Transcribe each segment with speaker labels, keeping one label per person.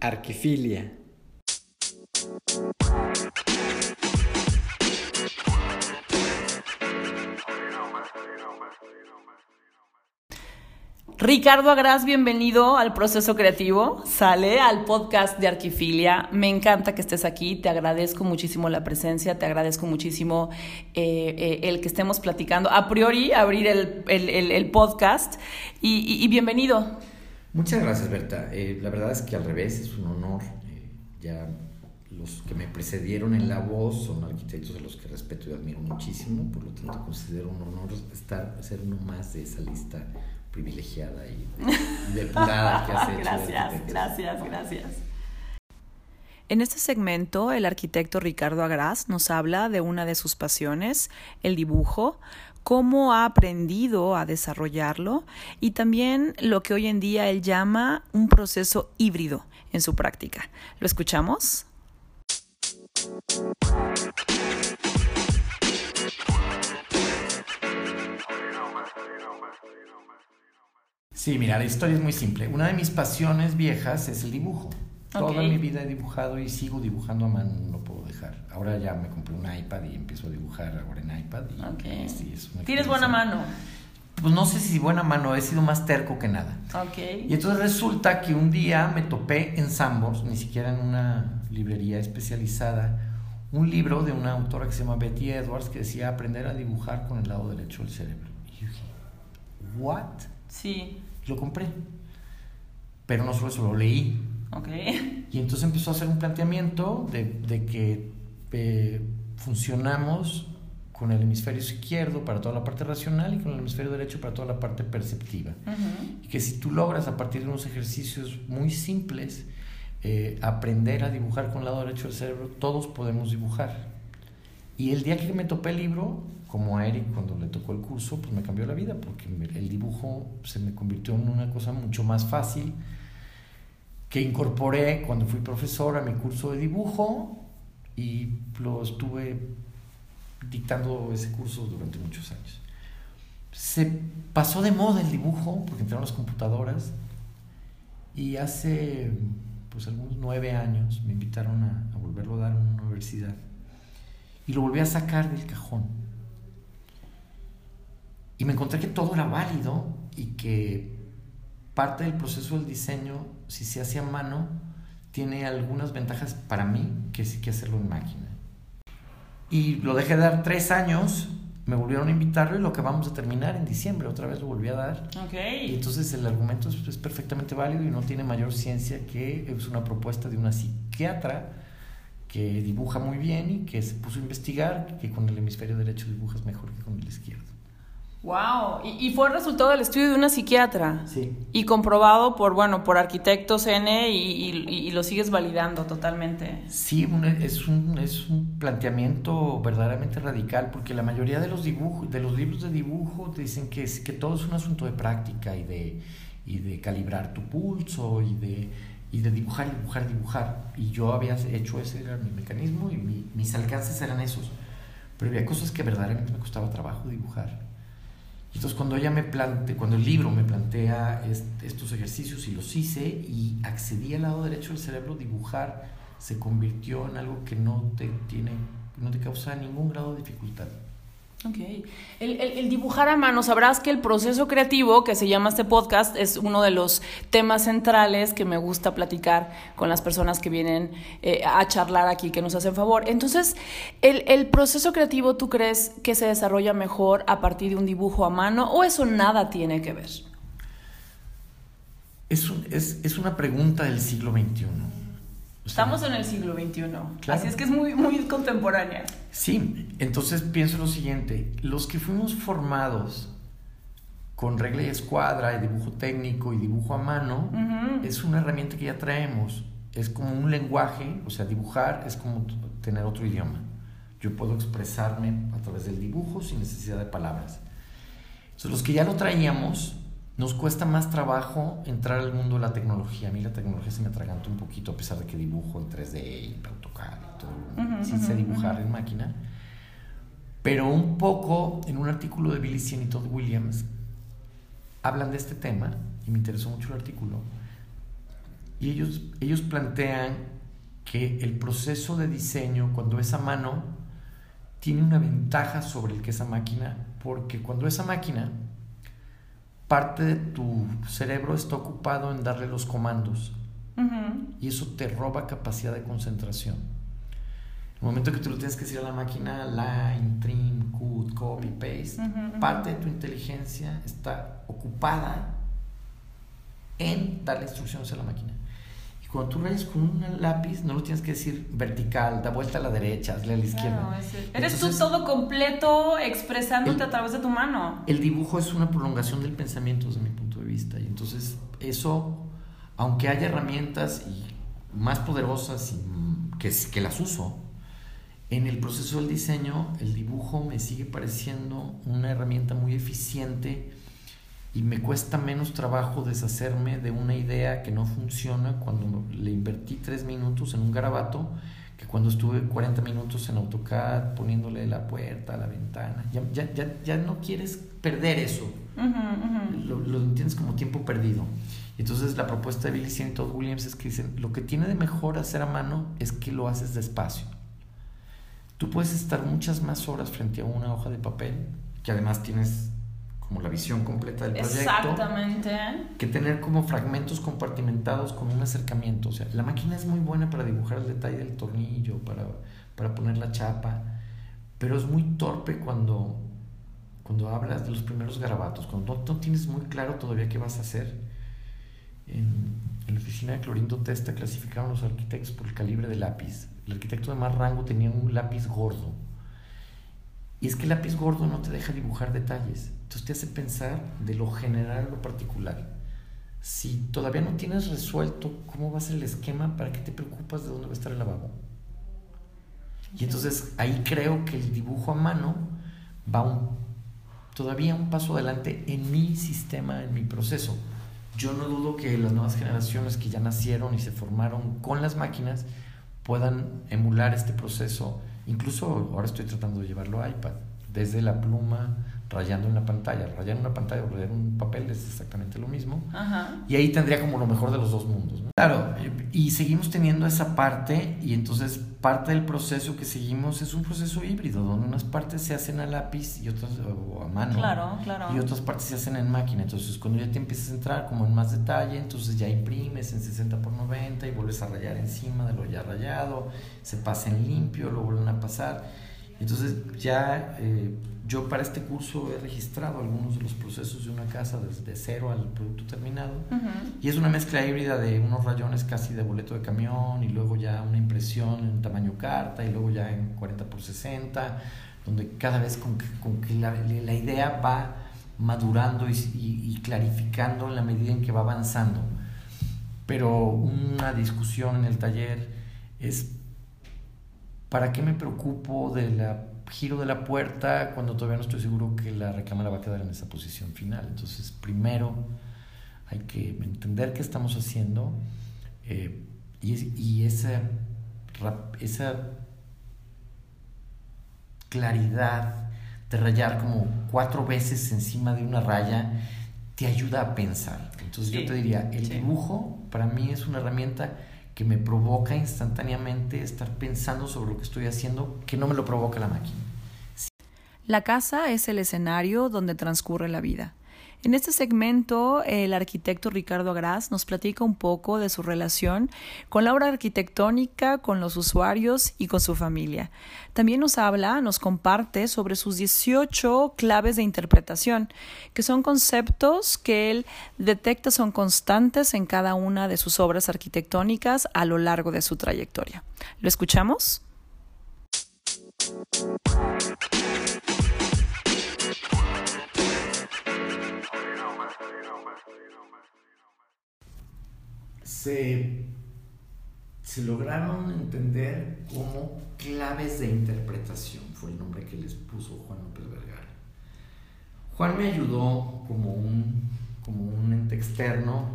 Speaker 1: Arquifilia.
Speaker 2: Ricardo Agras, bienvenido al proceso creativo. Sale al podcast de Arquifilia. Me encanta que estés aquí. Te agradezco muchísimo la presencia. Te agradezco muchísimo eh, eh, el que estemos platicando. A priori, abrir el, podcast. Y, bienvenido.
Speaker 3: Muchas gracias, Berta. Eh, la verdad es que al revés, es un honor. ya los que me precedieron en la voz son arquitectos a los que respeto y admiro muchísimo. Por lo tanto, considero un honor estar, ser uno más de esa lista privilegiada y, depurada que has hecho.
Speaker 2: gracias, gracias, gracias. En este segmento, el arquitecto Ricardo Agras nos habla de una de sus pasiones, el dibujo, cómo ha aprendido a desarrollarlo y también lo que hoy en día él llama un proceso híbrido en su práctica. ¿Lo escuchamos?
Speaker 3: Sí, mira, la historia es muy simple. Una de mis pasiones viejas es el dibujo. Toda mi vida he dibujado y sigo dibujando a mano, no puedo. Ahora ya me compré un iPad y empiezo a dibujar ahora en iPad.
Speaker 2: Y, ¿Tienes buena mano?
Speaker 3: Pues no sé si buena mano, he sido más terco que nada.
Speaker 2: Okay.
Speaker 3: Y entonces resulta que un día me topé en Sambors, ni siquiera en una librería especializada, un libro de una autora que se llama Betty Edwards que decía aprender a dibujar con el lado derecho del cerebro. Y yo dije, ¿what?
Speaker 2: Sí
Speaker 3: lo compré. Pero no solo eso, lo leí.
Speaker 2: Okay.
Speaker 3: Y entonces empezó a hacer un planteamiento de, de que eh, funcionamos con el hemisferio izquierdo para toda la parte racional y con el hemisferio derecho para toda la parte perceptiva. Y que si tú logras a partir de unos ejercicios muy simples eh, aprender a dibujar con el lado derecho del cerebro, todos podemos dibujar. Y el día que me topé el libro, como a Eric cuando le tocó el curso, pues me cambió la vida, porque el dibujo se me convirtió en una cosa mucho más fácil, que incorporé cuando fui profesor a mi curso de dibujo y lo estuve dictando ese curso durante muchos años. Se pasó de moda el dibujo, porque entraron las computadoras, y hace pues algunos nueve años me invitaron a, volverlo a dar en una universidad y lo volví a sacar del cajón. Y me encontré que todo era válido y que parte del proceso del diseño, si se hace a mano, tiene algunas ventajas para mí que sí que hacerlo en máquina. Y lo dejé de dar tres años, me volvieron a invitarlo y lo que vamos a terminar en diciembre, otra vez lo volví a dar.
Speaker 2: Okay.
Speaker 3: Y entonces el argumento es, es perfectamente válido y no tiene mayor ciencia que es una propuesta de una psiquiatra que dibuja muy bien y que se puso a investigar que con el hemisferio derecho dibujas mejor que con el izquierdo.
Speaker 2: Wow, y, fue el resultado del estudio de una psiquiatra.
Speaker 3: Sí.
Speaker 2: Y comprobado por, bueno, por arquitectos N y, lo sigues validando totalmente.
Speaker 3: Sí, es, un, es un planteamiento verdaderamente radical porque la mayoría de los dibujos, de los libros de dibujo dicen que, que todo es un asunto de práctica y de, y de calibrar tu pulso y de y de dibujar, dibujar, dibujar. Y yo había hecho ese, era mi mecanismo y mis alcances eran esos. Pero había cosas que verdaderamente me costaba trabajo dibujar. Entonces cuando ella me plantea, cuando el libro me plantea estos ejercicios y los hice y accedí al lado derecho del cerebro, dibujar se convirtió en algo que no te tiene, no te causa ningún grado de dificultad.
Speaker 2: Ok. El, dibujar a mano, sabrás que el proceso creativo que se llama este podcast es uno de los temas centrales que me gusta platicar con las personas que vienen eh, a charlar aquí, que nos hacen favor. Entonces, el, proceso creativo, ¿tú crees que se desarrolla mejor a partir de un dibujo a mano o eso nada tiene que ver?
Speaker 3: Es, es, es una pregunta del siglo XXI.
Speaker 2: Estamos en el siglo XXI, así es que es muy, muy contemporánea.
Speaker 3: Sí, entonces pienso lo siguiente, los que fuimos formados con regla y escuadra, y dibujo técnico y dibujo a mano, es una herramienta que ya traemos, es como un lenguaje, o sea, dibujar es como tener otro idioma. Yo puedo expresarme a través del dibujo sin necesidad de palabras. Entonces, los que ya lo traíamos, nos cuesta más trabajo entrar al mundo de la tecnología. A mí la tecnología se me atraganta un poquito, a pesar de que dibujo en 3D y AutoCAD y todo. sí sé dibujar en máquina. Pero un poco, en un artículo de Billy Cien y Todd Williams, hablan de este tema, y me interesó mucho el artículo, Y ellos, ellos plantean que el proceso de diseño, cuando es a mano, tiene una ventaja sobre el que es a máquina, porque cuando es a máquina, parte de tu cerebro está ocupado en darle los comandos. Y eso te roba capacidad de concentración. El momento que tú lo tienes que decir a la máquina, line, trim, cut, copy, paste, parte de tu inteligencia está ocupada en darle instrucciones a la máquina. Cuando tú rayas con un lápiz, no lo tienes que decir vertical, da vuelta a la derecha, hazle a la izquierda.
Speaker 2: Eres tú todo completo expresándote a través de tu mano.
Speaker 3: El dibujo es una prolongación del pensamiento desde mi punto de vista. Y entonces eso, aunque haya herramientas y más poderosas y que, que las uso, en el proceso del diseño, el dibujo me sigue pareciendo una herramienta muy eficiente y me cuesta menos trabajo deshacerme de una idea que no funciona cuando le invertí tres minutos en un garabato que cuando estuve 40 minutos en AutoCAD poniéndole la puerta, la ventana. Ya, ya, ya, ya no quieres perder eso. Lo, lo, entiendes como tiempo perdido. Entonces la propuesta de Billy y Todd Williams es que dicen, lo que tiene de mejor hacer a mano es que lo haces despacio Tú puedes estar muchas más horas frente a una hoja de papel, que además tienes como la visión completa del proyecto.
Speaker 2: Exactamente.
Speaker 3: Que tener como fragmentos compartimentados con un acercamiento. O sea, la máquina es muy buena para dibujar el detalle del tornillo, para, para poner la chapa, pero es muy torpe cuando, cuando hablas de los primeros garabatos, cuando no, no tienes muy claro todavía qué vas a hacer. En, en la oficina de Clorindo Testa clasificaron los arquitectos por el calibre de lápiz. El arquitecto de más rango tenía un lápiz gordo. Y es que el lápiz gordo no te deja dibujar detalles. Entonces te hace pensar de lo general a lo particular. Si todavía no tienes resuelto cómo va a ser el esquema, ¿para qué te preocupas de dónde va a estar el lavabo? Y entonces ahí creo que el dibujo a mano va un, todavía un paso adelante en mi sistema, en mi proceso. Yo no dudo que las nuevas generaciones que ya nacieron y se formaron con las máquinas puedan emular este proceso. Incluso ahora estoy tratando de llevarlo a iPad, desde la pluma, rayando en la pantalla. Rayar en una pantalla o rayar un papel es exactamente lo mismo. Y ahí tendría como lo mejor de los dos mundos. Claro, y seguimos teniendo esa parte y entonces parte del proceso que seguimos es un proceso híbrido, donde unas partes se hacen a lápiz y otras a mano.
Speaker 2: Claro, claro.
Speaker 3: Y otras partes se hacen en máquina. Entonces cuando ya te empiezas a entrar como en más detalle, entonces ya imprimes en 60 por 90 y vuelves a rayar encima de lo ya rayado, se pasa en limpio, lo vuelven a pasar. Entonces ya... Eh, yo para este curso he registrado algunos de los procesos de una casa desde cero al producto terminado. Y es una mezcla híbrida de unos rayones casi de boleto de camión y luego ya una impresión en tamaño carta y luego ya en 40 por 60 donde cada vez con con que la, la, idea va madurando y, y, y clarificando en la medida en que va avanzando. Pero una discusión en el taller es ¿para qué me preocupo de la giro de la puerta cuando todavía no estoy seguro que la recámara va a quedar en esa posición final. Entonces, primero hay que entender qué estamos haciendo eh, y, esa, esa claridad de rayar como cuatro veces encima de una raya te ayuda a pensar. Entonces yo te diría, el dibujo para mí es una herramienta que me provoca instantáneamente estar pensando sobre lo que estoy haciendo que no me lo provoca la máquina.
Speaker 2: La casa es el escenario donde transcurre la vida. En este segmento, el arquitecto Ricardo Agras nos platica un poco de su relación con la obra arquitectónica, con los usuarios y con su familia. También nos habla, nos comparte sobre sus 18 claves de interpretación, que son conceptos que él detecta son constantes en cada una de sus obras arquitectónicas a lo largo de su trayectoria. ¿Lo escuchamos?
Speaker 3: Se, lograron entender como claves de interpretación, fue el nombre que les puso Juan López Vergara. Juan me ayudó como un, como un ente externo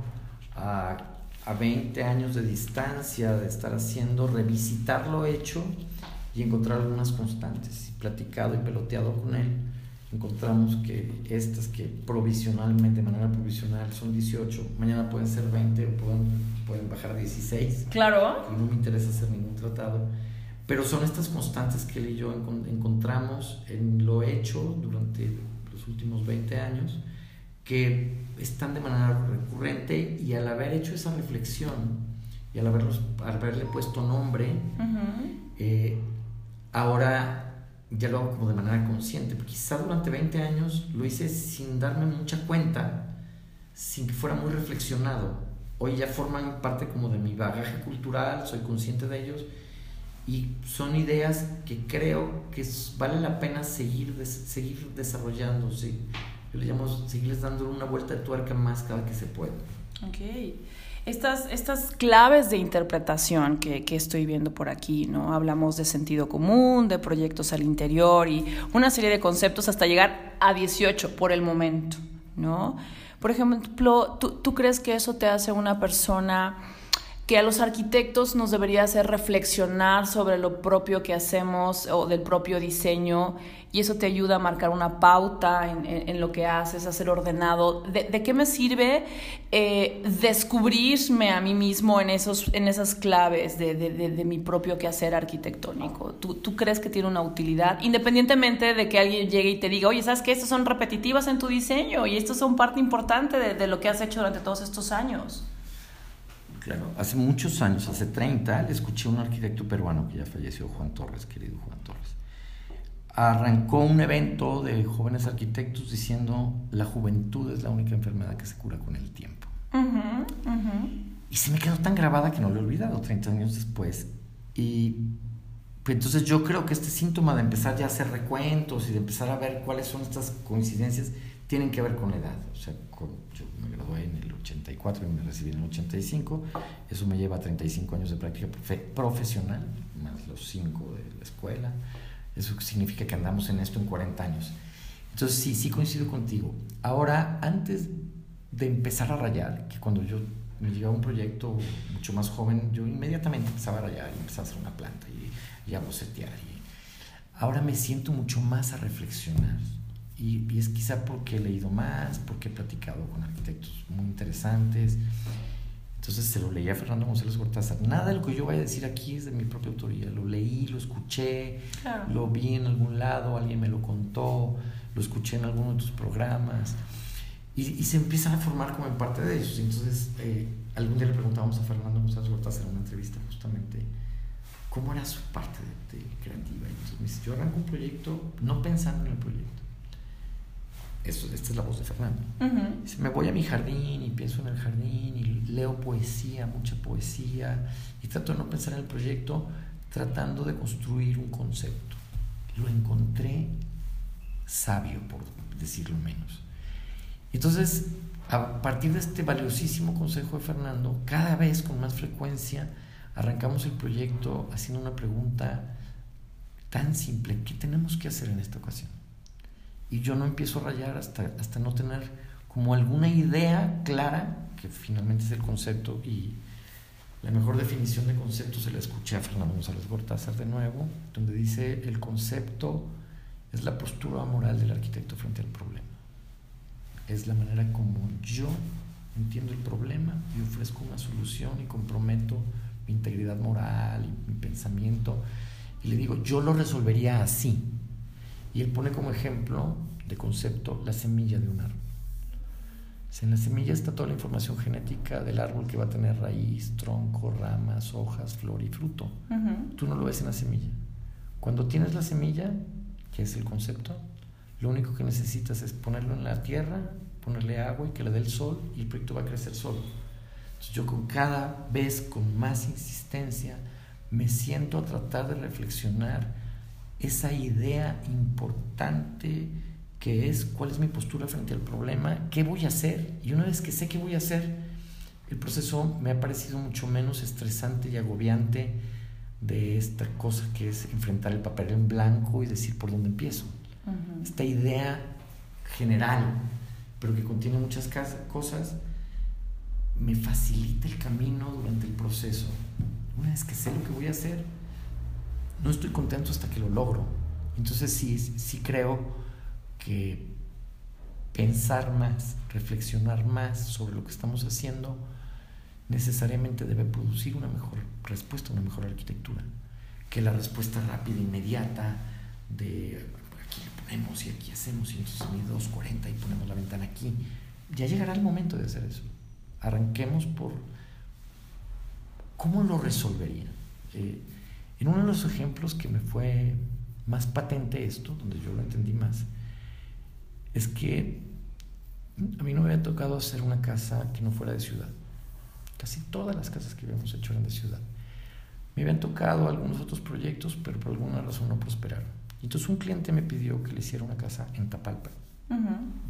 Speaker 3: a, a 20 años de distancia de estar haciendo, revisitar lo hecho y encontrar algunas constantes. Platicado y peloteado con él, encontramos que estas que provisionalmente, de manera provisional, son 18, mañana pueden ser 20 o pueden, pueden bajar a 16.
Speaker 2: Claro.
Speaker 3: Y no me interesa hacer ningún tratado. Pero son estas constantes que él y yo encontramos en lo hecho durante los últimos 20 años que están de manera recurrente y al haber hecho esa reflexión y al, haberlos, haberle puesto nombre, eh, ahora ya lo hago como de manera consciente, porque quizá durante 20 años lo hice sin darme mucha cuenta, sin que fuera muy reflexionado. Hoy ya forman parte como de mi bagaje cultural, soy consciente de ellos y son ideas que creo que vale la pena seguir, seguir desarrollándose. Yo le llamo seguirles dando una vuelta de tuerca más cada que se pueda.
Speaker 2: Ok estas, estas claves de interpretación que, que, estoy viendo por aquí, ¿no? Hablamos de sentido común, de proyectos al interior y una serie de conceptos hasta llegar a 18 por el momento, ¿no? Por ejemplo, ¿tú, tú crees que eso te hace una persona que a los arquitectos nos debería hacer reflexionar sobre lo propio que hacemos o del propio diseño y eso te ayuda a marcar una pauta en, lo que haces, a ser ordenado. ¿De, qué me sirve eh, descubrirme a mí mismo en, esos, en esas claves de, de, mi propio quehacer arquitectónico? ¿Tú, ¿Tú, crees que tiene una utilidad? Independientemente de que alguien llegue y te diga, oye, ¿sabes que Estas son repetitivas en tu diseño y estas son parte importante de lo que has hecho durante todos estos años.
Speaker 3: Claro, hace muchos años, hace 30, le escuché a un arquitecto peruano que ya falleció, Juan Torres, querido Juan Torres. Arrancó un evento de jóvenes arquitectos diciendo la juventud es la única enfermedad que se cura con el tiempo. Y se me quedó tan grabada que no lo he olvidado 30 años después. Y pues, entonces yo creo que este síntoma de empezar ya a hacer recuentos y de empezar a ver cuáles son estas coincidencias tienen que ver con la edad. O sea, yo me gradué en el 84 y me recibí en el 85. Eso me lleva a 35 años de práctica profesional, más los 5 de la escuela. Eso significa que andamos en esto en 40 años. Entonces, sí, sí coincido contigo. Ahora, antes de empezar a rayar, que cuando yo me llegaba un proyecto mucho más joven, yo inmediatamente empezaba a rayar y empezaba a hacer una planta y, y a bocetear. Y ahora me siento mucho más a reflexionar y, es quizá porque he leído más, porque he platicado con arquitectos muy interesantes. Entonces se lo leí a Fernando González Cortázar. Nada de lo que yo vaya a decir aquí es de mi propia autoría. Lo leí, lo escuché, lo vi en algún lado, alguien me lo contó, lo escuché en alguno de tus programas. Y, y se empiezan a formar como en parte de ellos. Entonces, eh, algún día le preguntábamos a Fernando González Cortázar en una entrevista justamente cómo era su parte de, creativa. entonces me dice, yo arranco un proyecto no pensando en el proyecto esta es la voz de Fernando. Me voy a mi jardín y pienso en el jardín y leo poesía, mucha poesía, y trato de no pensar en el proyecto, tratando de construir un concepto. Lo encontré sabio, por decirlo menos. Entonces, a partir de este valiosísimo consejo de Fernando, cada vez con más frecuencia arrancamos el proyecto haciendo una pregunta tan simple, ¿qué tenemos que hacer en esta ocasión? Y yo no empiezo a rayar hasta, hasta no tener como alguna idea clara, que finalmente es el concepto, y la mejor definición de concepto se la escuché a Fernando González Gortázar de nuevo, donde dice el concepto es la postura moral del arquitecto frente al problema. Es la manera como yo entiendo el problema y ofrezco una solución y comprometo mi integridad moral y mi pensamiento. Y le digo, yo lo resolvería así, y él pone como ejemplo de concepto la semilla de un árbol. En la semilla está toda la información genética del árbol que va a tener raíz, tronco, ramas, hojas, flor y fruto. Tú no lo ves en la semilla. Cuando tienes la semilla, que es el concepto, lo único que necesitas es ponerlo en la tierra, ponerle agua y que le dé el sol y el proyecto va a crecer solo. Entonces yo con cada vez con más insistencia me siento a tratar de reflexionar esa idea importante que es cuál es mi postura frente al problema, qué voy a hacer. Y una vez que sé qué voy a hacer, el proceso me ha parecido mucho menos estresante y agobiante de esta cosa que es enfrentar el papel en blanco y decir por dónde empiezo. Esta idea general, pero que contiene muchas cosas, me facilita el camino durante el proceso. Una vez que sé lo que voy a hacer, no estoy contento hasta que lo logro. Entonces sí, sí creo que pensar más, reflexionar más sobre lo que estamos haciendo, necesariamente debe producir una mejor respuesta, una mejor arquitectura, que la respuesta rápida, inmediata, de aquí le ponemos y aquí hacemos y entonces mide 240 y ponemos la ventana aquí. Ya llegará el momento de hacer eso. Arranquemos por cómo lo resolvería. Eh, en uno de los ejemplos que me fue más patente esto, donde yo lo entendí más, es que a mí no me había tocado hacer una casa que no fuera de ciudad. Casi todas las casas que habíamos hecho eran de ciudad. Me habían tocado algunos otros proyectos, pero por alguna razón no prosperaron. Entonces un cliente me pidió que le hiciera una casa en Tapalpa.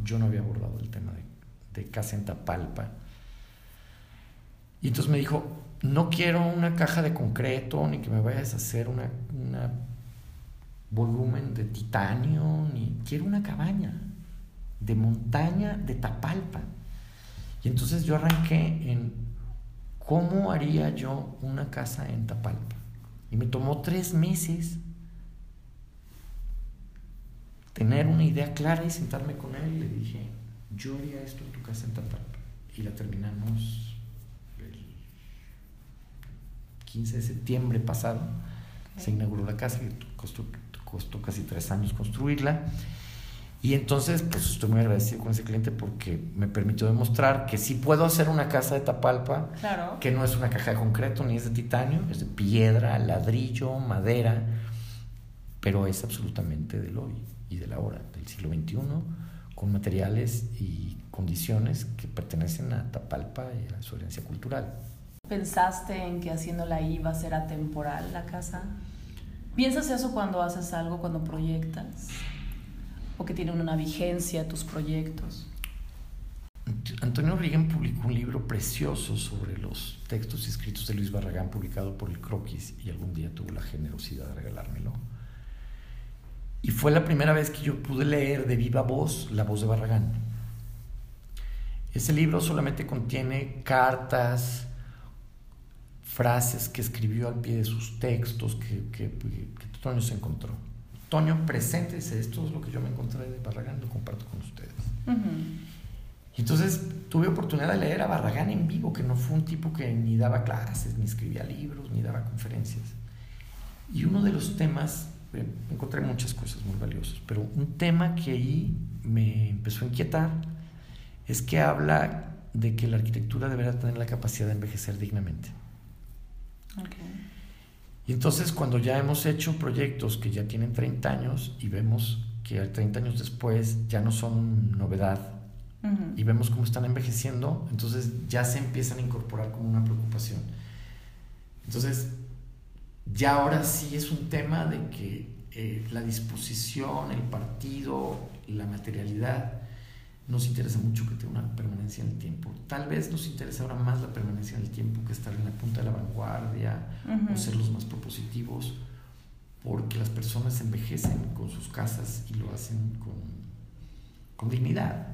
Speaker 3: Yo no había abordado el tema de, de, casa en Tapalpa. Y entonces me dijo, no quiero una caja de concreto, ni que me vayas a hacer una, volumen de titanio, ni quiero una cabaña de montaña de Tapalpa. Y entonces yo arranqué en cómo haría yo una casa en Tapalpa. Y me tomó tres meses tener una idea clara y sentarme con él. Y le dije, yo haría esto en tu casa en Tapalpa. Y la terminamos el 15 de septiembre pasado. Se inauguró la casa, que costó, costó casi tres años construirla. Y entonces, pues estoy muy agradecido con ese cliente porque me permitió demostrar que sí puedo hacer una casa de Tapalpa, que no es una caja de concreto ni es de titanio, es de piedra, ladrillo, madera, pero es absolutamente del hoy y de la hora, del siglo XXI, con materiales y condiciones que pertenecen a Tapalpa y a su herencia cultural.
Speaker 2: ¿Pensaste en que haciéndola ahí va a ser atemporal la casa? ¿Piensas eso cuando haces algo, cuando proyectas? ¿O que tienen una vigencia tus proyectos?
Speaker 3: Antonio Rigen publicó un libro precioso sobre los textos escritos de Luis Barragán, publicado por el Croquis, y algún día tuvo la generosidad de regalármelo. Y fue la primera vez que yo pude leer de viva voz la voz de Barragán. Ese libro solamente contiene cartas, frases que escribió al pie de sus textos que, que, que se encontró. Toño, presente, dice, esto es lo que yo me encontré de Barragán, lo comparto con ustedes. Y entonces tuve oportunidad de leer a Barragán en vivo, que no fue un tipo que ni daba clases, ni escribía libros, ni daba conferencias. Y uno de los temas, eh, encontré muchas cosas muy valiosas, pero un tema que ahí me empezó a inquietar es que habla de que la arquitectura deberá tener la capacidad de envejecer dignamente. Okay. Y entonces cuando ya hemos hecho proyectos que ya tienen 30 años y vemos que 30 años después ya no son novedad y vemos cómo están envejeciendo, entonces ya se empiezan a incorporar como una preocupación. Entonces, ya ahora sí es un tema de que eh, la disposición, el partido, la materialidad, nos interesa mucho que tenga una permanencia en el tiempo. Tal vez nos interesa ahora más la permanencia en el tiempo que estar en la punta de la vanguardia o ser los más propositivos, porque las personas envejecen con sus casas y lo hacen con, con dignidad.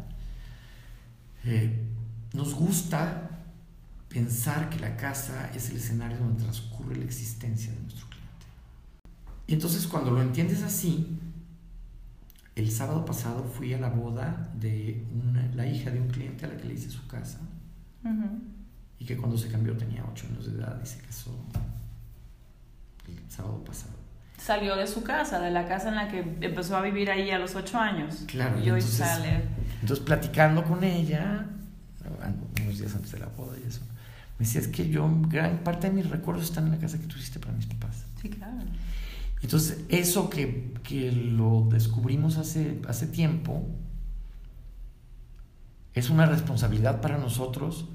Speaker 3: Eh, nos gusta pensar que la casa es el escenario donde transcurre la existencia de nuestro cliente. Y entonces cuando lo entiendes así, el sábado pasado fui a la boda de la hija de un cliente a la que le hice su casa y que cuando se cambió tenía 8 años de edad y se casó el sábado pasado.
Speaker 2: Salió de su casa, de la casa en la que empezó a vivir ahí a los 8 años.
Speaker 3: Claro, y, entonces, sale. entonces platicando con ella, unos días antes de la boda y eso, me decía, es que yo, gran parte de mis recuerdos están en la casa que tú hiciste para mis papás.
Speaker 2: Sí, claro.
Speaker 3: Entonces, eso que, que lo descubrimos hace, hace tiempo, es una responsabilidad para nosotros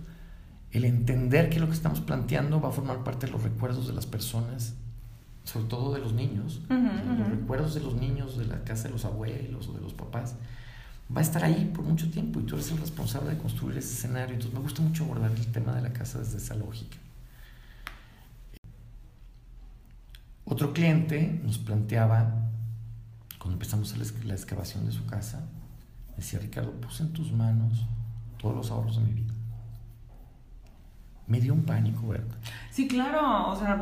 Speaker 3: el entender que lo que estamos planteando va a formar parte de los recuerdos de las personas, sobre todo de los niños, los recuerdos de los niños de la casa de los abuelos o de los papás, va a estar ahí por mucho tiempo y tú eres el responsable de construir ese escenario. Entonces me gusta mucho abordar el tema de la casa desde esa lógica. Otro cliente nos planteaba, cuando empezamos la excavación de su casa, decía, Ricardo, puse en tus manos todos los ahorros de mi vida. Me dio un pánico, ¿verdad?
Speaker 2: Sí, claro, o sea,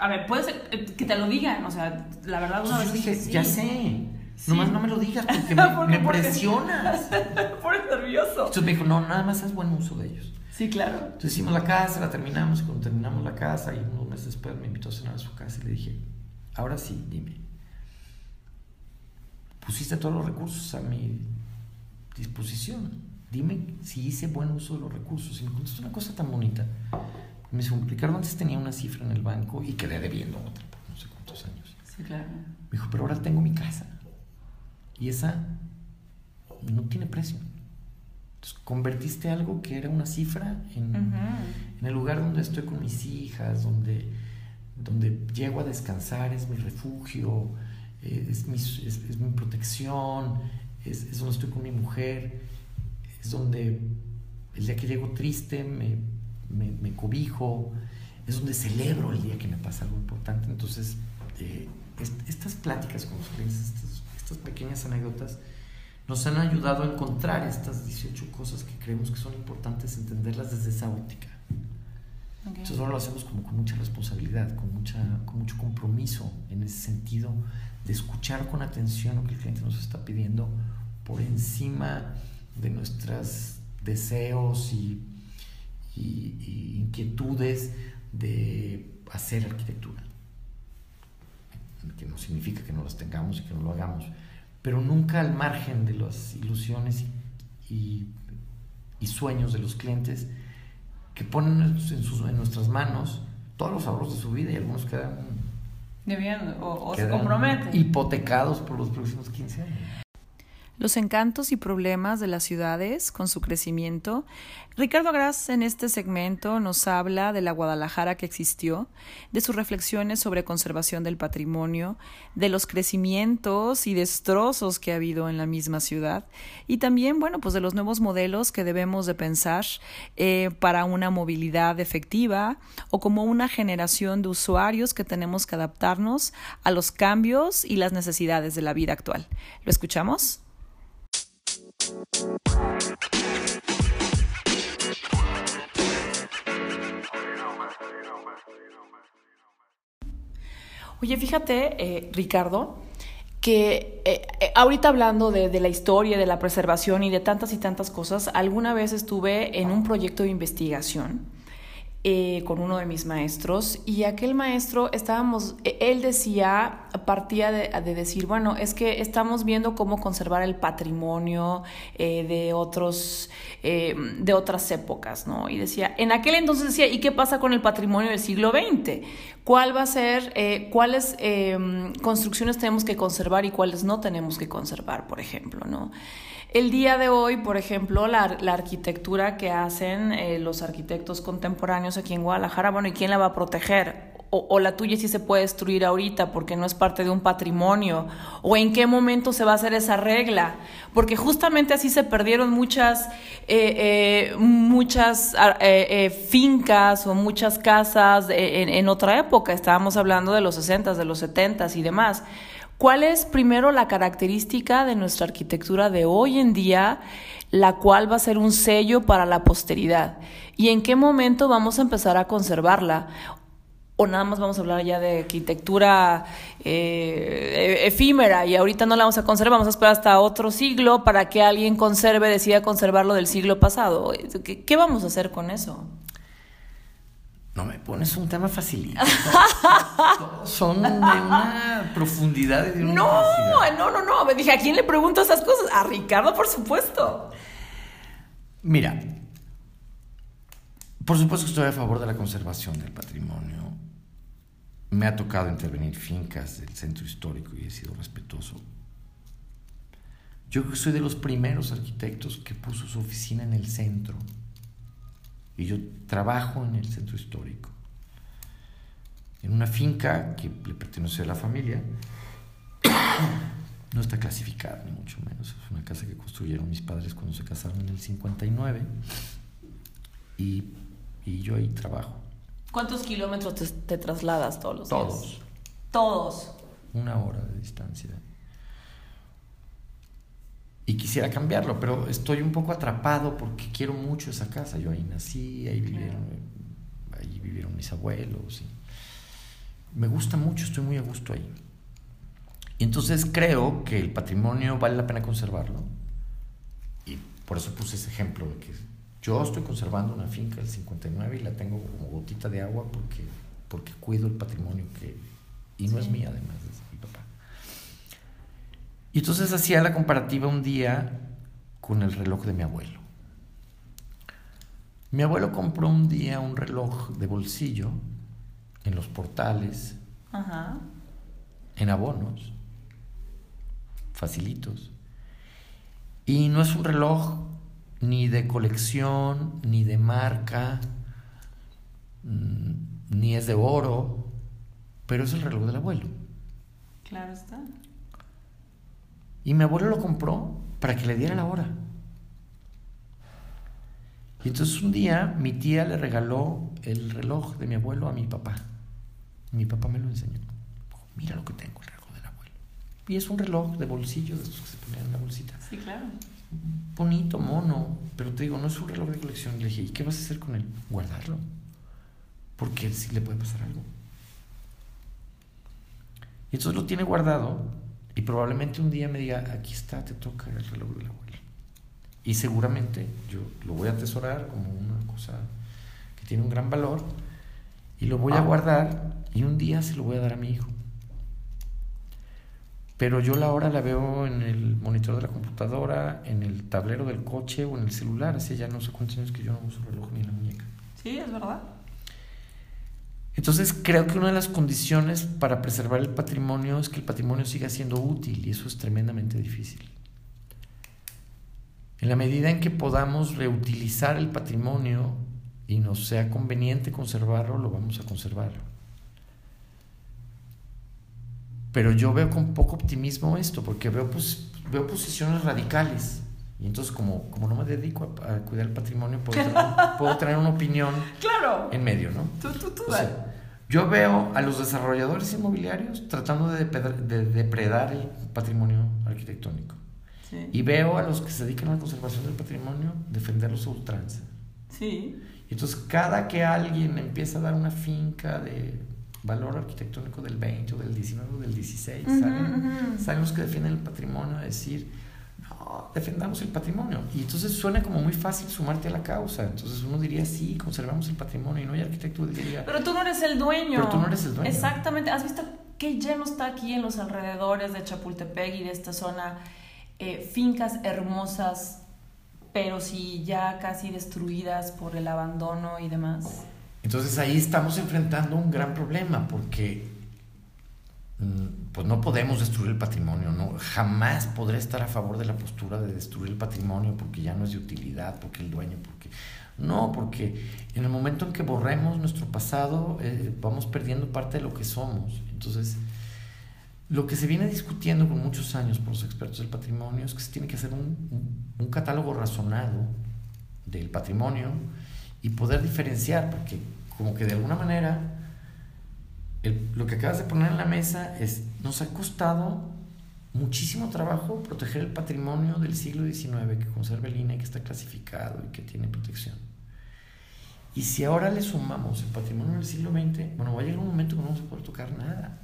Speaker 2: a ver, puede ser eh, que te lo digan, o sea, la verdad una vez
Speaker 3: dije, ya sé, Nomás no me lo digas porque me, me presionas.
Speaker 2: Por nervioso.
Speaker 3: Entonces me dijo, no, nada más haz buen uso de ellos.
Speaker 2: Sí, claro.
Speaker 3: Entonces hicimos la casa, la terminamos, cuando terminamos la casa y unos meses después me invitó a cenar a su casa y le dije, ahora sí, dime, pusiste todos los recursos a mi disposición, dime si hice buen uso de los recursos. Y me contestó una cosa tan bonita. Me dijo, Ricardo, antes tenía una cifra en el banco y quedé debiendo otra por no sé cuántos años.
Speaker 2: Sí, claro.
Speaker 3: Me dijo, pero ahora tengo mi casa. Y esa no tiene precio. Entonces, convertiste algo que era una cifra en, en, el lugar donde estoy con mis hijas, donde, donde llego a descansar, es mi refugio, eh, es, mi, es, es mi protección, es, es, donde estoy con mi mujer, es donde el día que llego triste me, me, me cobijo, es donde celebro el día que me pasa algo importante. Entonces, eh, estas pláticas con los clientes, estas pequeñas anécdotas nos han ayudado a encontrar estas 18 cosas que creemos que son importantes, entenderlas desde esa óptica. Okay. Entonces ahora lo hacemos como con mucha responsabilidad, con, mucha, con mucho compromiso en ese sentido de escuchar con atención lo que el cliente nos está pidiendo por encima de nuestros deseos y, y, y inquietudes de hacer arquitectura. Que no significa que no las tengamos y que no lo hagamos, pero nunca al margen de las ilusiones y, y, y sueños de los clientes que ponen en, sus, en, nuestras manos todos los ahorros de su vida y algunos quedan,
Speaker 2: Debiendo, o, se comprometen.
Speaker 3: hipotecados por los próximos 15 años.
Speaker 2: Los encantos y problemas de las ciudades con su crecimiento. Ricardo Agras en este segmento nos habla de la Guadalajara que existió, de sus reflexiones sobre conservación del patrimonio, de los crecimientos y destrozos que ha habido en la misma ciudad y también, bueno, pues de los nuevos modelos que debemos de pensar eh, para una movilidad efectiva o como una generación de usuarios que tenemos que adaptarnos a los cambios y las necesidades de la vida actual. ¿Lo escuchamos? Oye, fíjate, eh, Ricardo, que eh, eh, ahorita hablando de, de, la historia, de la preservación y de tantas y tantas cosas, alguna vez estuve en un proyecto de investigación eh, con uno de mis maestros y aquel maestro estábamos, él decía, partía de, de, decir, bueno, es que estamos viendo cómo conservar el patrimonio eh, de otros, eh, de otras épocas, ¿no? Y decía, en aquel entonces decía, ¿y qué pasa con el patrimonio del siglo XX? ¿Cuál va a ser, cuáles em, construcciones tenemos que conservar y cuáles no tenemos que conservar, por ejemplo, ¿no? El día de hoy, por ejemplo, la, la arquitectura que hacen eh, los arquitectos contemporáneos aquí en Guadalajara, bueno, ¿y quién la va a proteger? O, la tuya sí se puede destruir ahorita porque no es parte de un patrimonio, o en qué momento se va a hacer esa regla, porque justamente así se perdieron muchas, eh, eh, muchas eh, fincas o muchas casas en, en, otra época, estábamos hablando de los 60, de los 70 y demás. ¿Cuál es primero la característica de nuestra arquitectura de hoy en día, la cual va a ser un sello para la posteridad? ¿Y en qué momento vamos a empezar a conservarla? o nada más vamos a hablar ya de arquitectura eh, efímera y ahorita no la vamos a conservar, vamos a esperar hasta otro siglo para que alguien conserve, decida conservarlo del siglo pasado. ¿Qué, qué vamos a hacer con eso?
Speaker 3: No me pones un tema facilito. Son de una profundidad y de una
Speaker 2: No, no, no, no. Me dije, ¿a quién le pregunto esas cosas? A Ricardo, por supuesto.
Speaker 3: Mira, por supuesto que estoy a favor de la conservación del patrimonio. Me ha tocado intervenir fincas del centro histórico y he sido respetuoso. Yo soy de los primeros arquitectos que puso su oficina en el centro. Y yo trabajo en el centro histórico. En una finca que le pertenece a la familia. No está clasificada, ni mucho menos. Es una casa que construyeron mis padres cuando se casaron en el 59. Y, y yo ahí trabajo.
Speaker 2: ¿Cuántos kilómetros te, te trasladas todos los
Speaker 3: Todos.
Speaker 2: días? Todos.
Speaker 3: Una hora de distancia. Y quisiera cambiarlo, pero estoy un poco atrapado porque quiero mucho esa casa. Yo ahí nací, ahí vivieron, ahí vivieron mis abuelos. Y me gusta mucho, estoy muy a gusto ahí. Y entonces creo que el patrimonio vale la pena conservarlo. Y por eso puse ese ejemplo de que yo estoy conservando una finca del 59 y la tengo como gotita de agua porque, porque cuido el patrimonio que... Y no es mía además, es mi papá. Y entonces hacía la comparativa un día con el reloj de mi abuelo. Mi abuelo compró un día un reloj de bolsillo en los portales, en abonos, facilitos. Y no es un reloj ni de colección, ni de marca, mm, ni es de oro, pero es el reloj del abuelo.
Speaker 2: Claro está.
Speaker 3: Y mi abuelo lo compró para que le diera la hora. Y entonces un día mi tía le regaló el reloj de mi abuelo a mi papá. Mi papá me lo enseñó. Mira lo que tengo, el reloj del abuelo. Y es un reloj de bolsillo, de esos que se ponían en la bolsita.
Speaker 2: Sí, claro.
Speaker 3: Bonito, mono. Pero te digo, no es un reloj de colección. Y le dije, ¿y qué vas a hacer con él? Guardarlo. Porque si le puede pasar algo. Y entonces lo tiene guardado y probablemente un día me diga, aquí está, te toca el reloj del abuelo. Y seguramente yo lo voy a atesorar como una cosa que tiene un gran valor y lo voy a guardar y un día se lo voy a dar a mi hijo. Pero yo la hora la veo en el monitor de la computadora, en el tablero del coche o en el celular. Hace ya no sé cuántos años que yo no uso reloj ni la muñeca.
Speaker 2: Sí, es verdad.
Speaker 3: Entonces creo que una de las condiciones para preservar el patrimonio es que el patrimonio siga siendo útil y eso es tremendamente difícil. En la medida en que podamos reutilizar el patrimonio y nos sea conveniente conservarlo, lo vamos a conservar. Pero yo veo con poco optimismo esto, porque veo, pues, veo posiciones radicales. Y entonces, como, como no me dedico a, cuidar el patrimonio, puedo tener, puedo tener, una opinión
Speaker 2: claro.
Speaker 3: en medio, ¿no?
Speaker 2: Tú, tú, tú,
Speaker 3: yo veo a los desarrolladores inmobiliarios tratando de, de depredar el patrimonio arquitectónico. Y veo a los que se dedican a la conservación del patrimonio defenderlos a ultranza.
Speaker 2: Sí.
Speaker 3: Y entonces cada que alguien empieza a dar una finca de valor arquitectónico del 20 o del 19 o del 16, salen, los que defienden el patrimonio a decir, no, defendamos el patrimonio. Y entonces suena como muy fácil sumarte a la causa. Entonces uno diría, sí, conservamos el patrimonio. Y no hay arquitecto que diría...
Speaker 2: Pero tú no eres el dueño.
Speaker 3: Pero tú no eres el dueño.
Speaker 2: Exactamente. ¿Has visto qué lleno está aquí en los alrededores de Chapultepec y de esta zona? Eh, fincas hermosas, pero sí ya casi destruidas por el abandono y demás.
Speaker 3: Entonces ahí estamos enfrentando un gran problema porque pues no podemos destruir el patrimonio, no jamás podré estar a favor de la postura de destruir el patrimonio porque ya no es de utilidad, porque el dueño, porque no, porque en el momento en que borremos nuestro pasado eh, vamos perdiendo parte de lo que somos. Entonces lo que se viene discutiendo con muchos años por los expertos del patrimonio es que se tiene que hacer un, catálogo razonado del patrimonio y poder diferenciar, porque como que de alguna manera lo que acabas de poner en la mesa es, nos ha costado muchísimo trabajo proteger el patrimonio del siglo XIX que conserva el INE, que está clasificado y que tiene protección. Y si ahora le sumamos el patrimonio del siglo XX, bueno, va a llegar un momento que no vamos a poder tocar nada.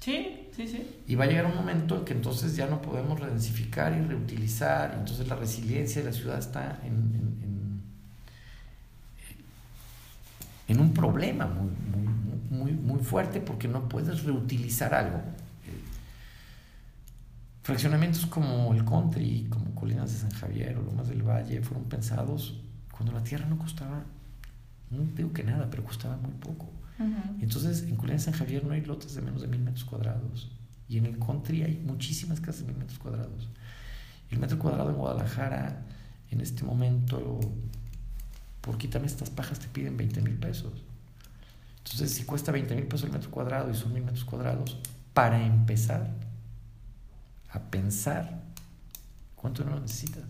Speaker 2: Sí, sí, sí.
Speaker 3: Y va a llegar un momento en que entonces ya no podemos redensificar y reutilizar, y entonces la resiliencia de la ciudad está en, en, en, un problema muy, muy, muy, muy, fuerte porque no puedes reutilizar algo. Fraccionamientos como el country, como Colinas de San Javier o Lomas del Valle fueron pensados cuando la tierra no costaba, no digo que nada, pero costaba muy poco. Entonces, en Colonia San Javier no hay lotes de menos de mil metros cuadrados. Y en el country hay muchísimas casas de mil metros cuadrados. El metro cuadrado en Guadalajara, en este momento, por quítame estas pajas, te piden 20 mil pesos. Entonces, si cuesta 20 mil pesos el metro cuadrado y son mil metros cuadrados, para empezar a pensar cuánto no necesitas.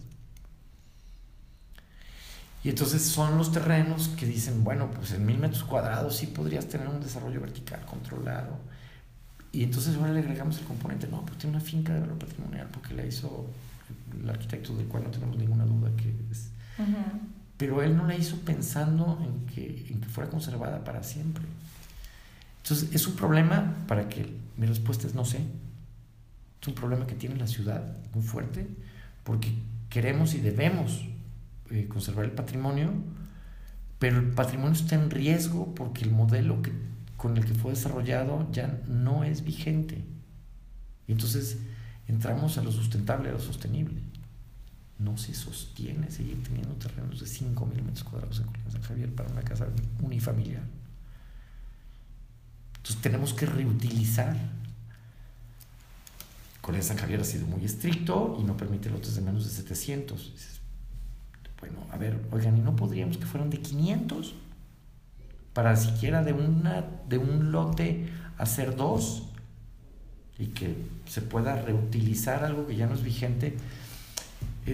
Speaker 3: Y entonces son los terrenos que dicen, bueno, pues en mil metros cuadrados sí podrías tener un desarrollo vertical controlado. Y entonces ahora le agregamos el componente, no, pues tiene una finca de valor patrimonial porque la hizo el arquitecto del cual no tenemos ninguna duda que es. Pero él no la hizo pensando en que, en que fuera conservada para siempre. Entonces es un problema para que mi respuesta es no sé. Es un problema que tiene la ciudad muy fuerte porque queremos y debemos eh, conservar el patrimonio, pero el patrimonio está en riesgo porque el modelo que, con el que fue desarrollado ya no es vigente. Y entonces entramos a lo sustentable, a lo sostenible. No se sostiene seguir teniendo terrenos de 5.000 metros cuadrados en Colina San Javier para una casa unifamiliar. Entonces tenemos que reutilizar. Colina San Javier ha sido muy estricto y no permite lotes de menos de 700. Bueno, a ver, oigan, ¿y no podríamos que fueran de 500? Para siquiera de, una, de un lote hacer dos y que se pueda reutilizar algo que ya no es vigente.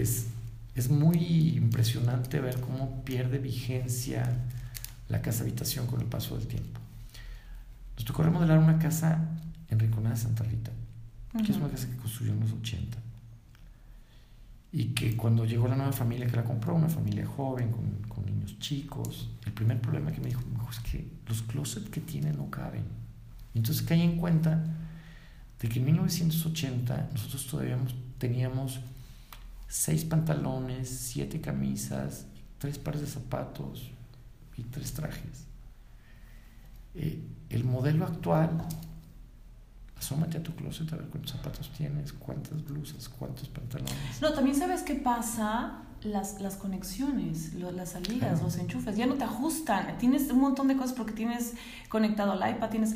Speaker 3: Es, es muy impresionante ver cómo pierde vigencia la casa habitación con el paso del tiempo. Nos tocó remodelar una casa en Rinconada de Santa Rita, que es una casa que construyó en los 80 y que cuando llegó la nueva familia que la compró, una familia joven con, con niños chicos, el primer problema que me dijo, es que los closets que tiene no caben. Y entonces caí en cuenta de que en 1980 nosotros todavía teníamos seis pantalones, siete camisas, tres pares de zapatos y tres trajes. Eh, el modelo actual asómate a tu closet a ver cuántos zapatos tienes, cuántas blusas, cuántos pantalones.
Speaker 2: No, también sabes qué pasa, las, las conexiones, las salidas, los enchufes, ya no te ajustan, tienes un montón de cosas porque tienes conectado al iPad, tienes...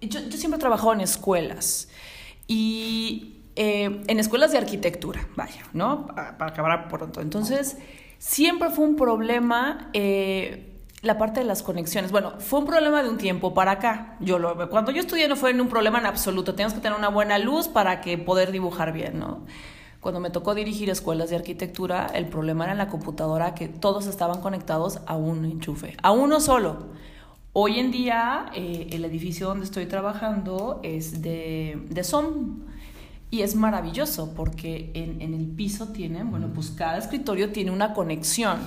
Speaker 2: Yo, yo siempre he trabajado en escuelas y eh, en escuelas de arquitectura, vaya, ¿no? Para, acabar pronto. Entonces, siempre fue un problema... Eh, la parte de las conexiones. Bueno, fue un problema de un tiempo para acá. Yo lo, cuando yo estudié no fue un problema en absoluto. Teníamos que tener una buena luz para que poder dibujar bien, ¿no? Cuando me tocó dirigir escuelas de arquitectura, el problema era en la computadora que todos estaban conectados a un enchufe, a uno solo. Hoy en día, eh, el edificio donde estoy trabajando es de, de SOM y es maravilloso porque en, en el piso tienen, bueno, pues cada escritorio tiene una conexión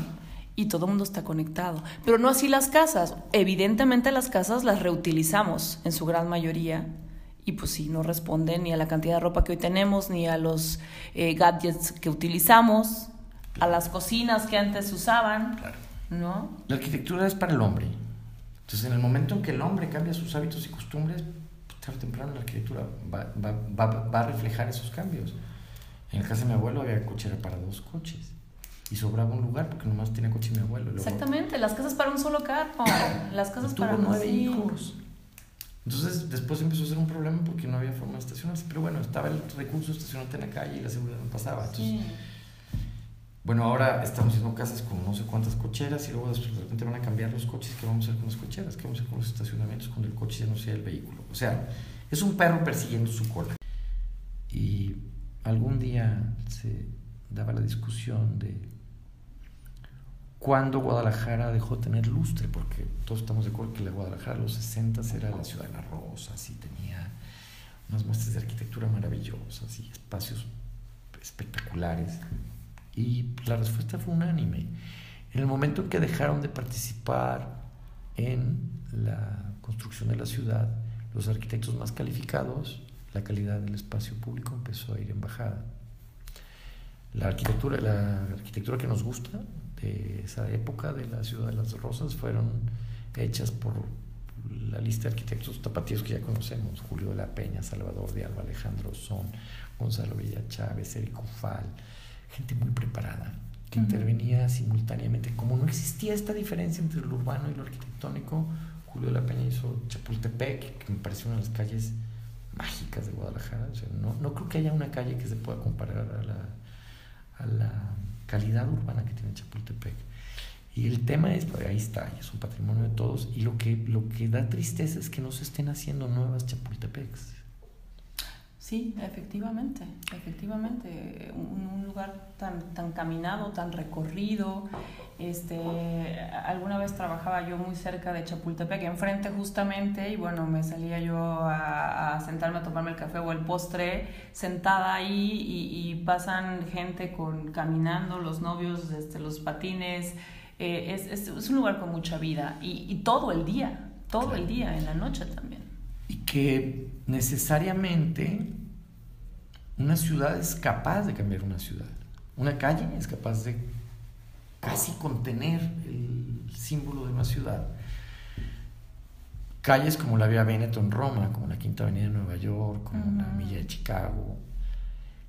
Speaker 2: y todo el mundo está conectado. Pero no así las casas. Evidentemente las casas las reutilizamos en su gran mayoría y pues sí, no responden ni a la cantidad de ropa que hoy tenemos, ni a los eh, gadgets que utilizamos, a las cocinas que antes usaban, ¿no?
Speaker 3: La arquitectura es para el hombre. Entonces, en el momento en que el hombre cambia sus hábitos y costumbres, tarde o temprano la arquitectura va, va, va, va a reflejar esos cambios. En el caso de mi abuelo había cochera para dos coches y sobraba un lugar porque nomás tenía coche mi abuelo.
Speaker 2: Exactamente, las casas para un solo carro, las casas
Speaker 3: tuvo
Speaker 2: para
Speaker 3: nueve hijos. Entonces después empezó a ser un problema porque no había forma de estacionarse, pero bueno, estaba el recurso de estacionarte en la calle y la seguridad no pasaba. Entonces, Bueno, ahora estamos haciendo casas con no sé cuántas cocheras y luego de repente van a cambiar los coches. ¿Qué vamos a hacer con las cocheras? ¿Qué vamos a hacer con los estacionamientos cuando el coche ya no sea el vehículo? O sea, es un perro persiguiendo su cola. Y algún día se daba la discusión de cuando Guadalajara dejó de tener lustre, porque todos estamos de acuerdo que la Guadalajara de los 60 era la ciudad de las rosas y tenía unas muestras de arquitectura maravillosas y espacios espectaculares. Y la respuesta fue unánime. En el momento en que dejaron de participar en la construcción de la ciudad, los arquitectos más calificados, la calidad del espacio público empezó a ir en bajada. La arquitectura, la arquitectura que nos gusta, esa época de la ciudad de las rosas fueron hechas por la lista de arquitectos tapatíos que ya conocemos, Julio de la Peña, Salvador de Alba, Alejandro Son, Gonzalo Villa Chávez, Eric Ufal, gente muy preparada que intervenía simultáneamente. Como no existía esta diferencia entre lo urbano y lo arquitectónico, Julio de la Peña hizo Chapultepec, que me pareció una de las calles mágicas de Guadalajara. no, no creo que haya una calle que se pueda comparar a la, a la calidad urbana que tiene Chapultepec. Y el tema es, pues ahí está, es un patrimonio de todos, y lo que, lo que da tristeza es que no se estén haciendo nuevas Chapultepecs.
Speaker 2: Sí, efectivamente, efectivamente, un, lugar tan, tan caminado, tan recorrido. Este, alguna vez trabajaba yo muy cerca de Chapultepec, enfrente justamente, y bueno, me salía yo a, sentarme a tomarme el café o el postre, sentada ahí, y, pasan gente con caminando, los novios, este, los patines. Eh, es, es, un lugar con mucha vida, y, y todo el día, todo el día, en la noche también.
Speaker 3: Que necesariamente una ciudad es capaz de cambiar una ciudad. Una calle es capaz de casi contener el símbolo de una ciudad. Calles como la Vía Veneto en Roma, como la Quinta Avenida de Nueva York, como la Milla de Chicago,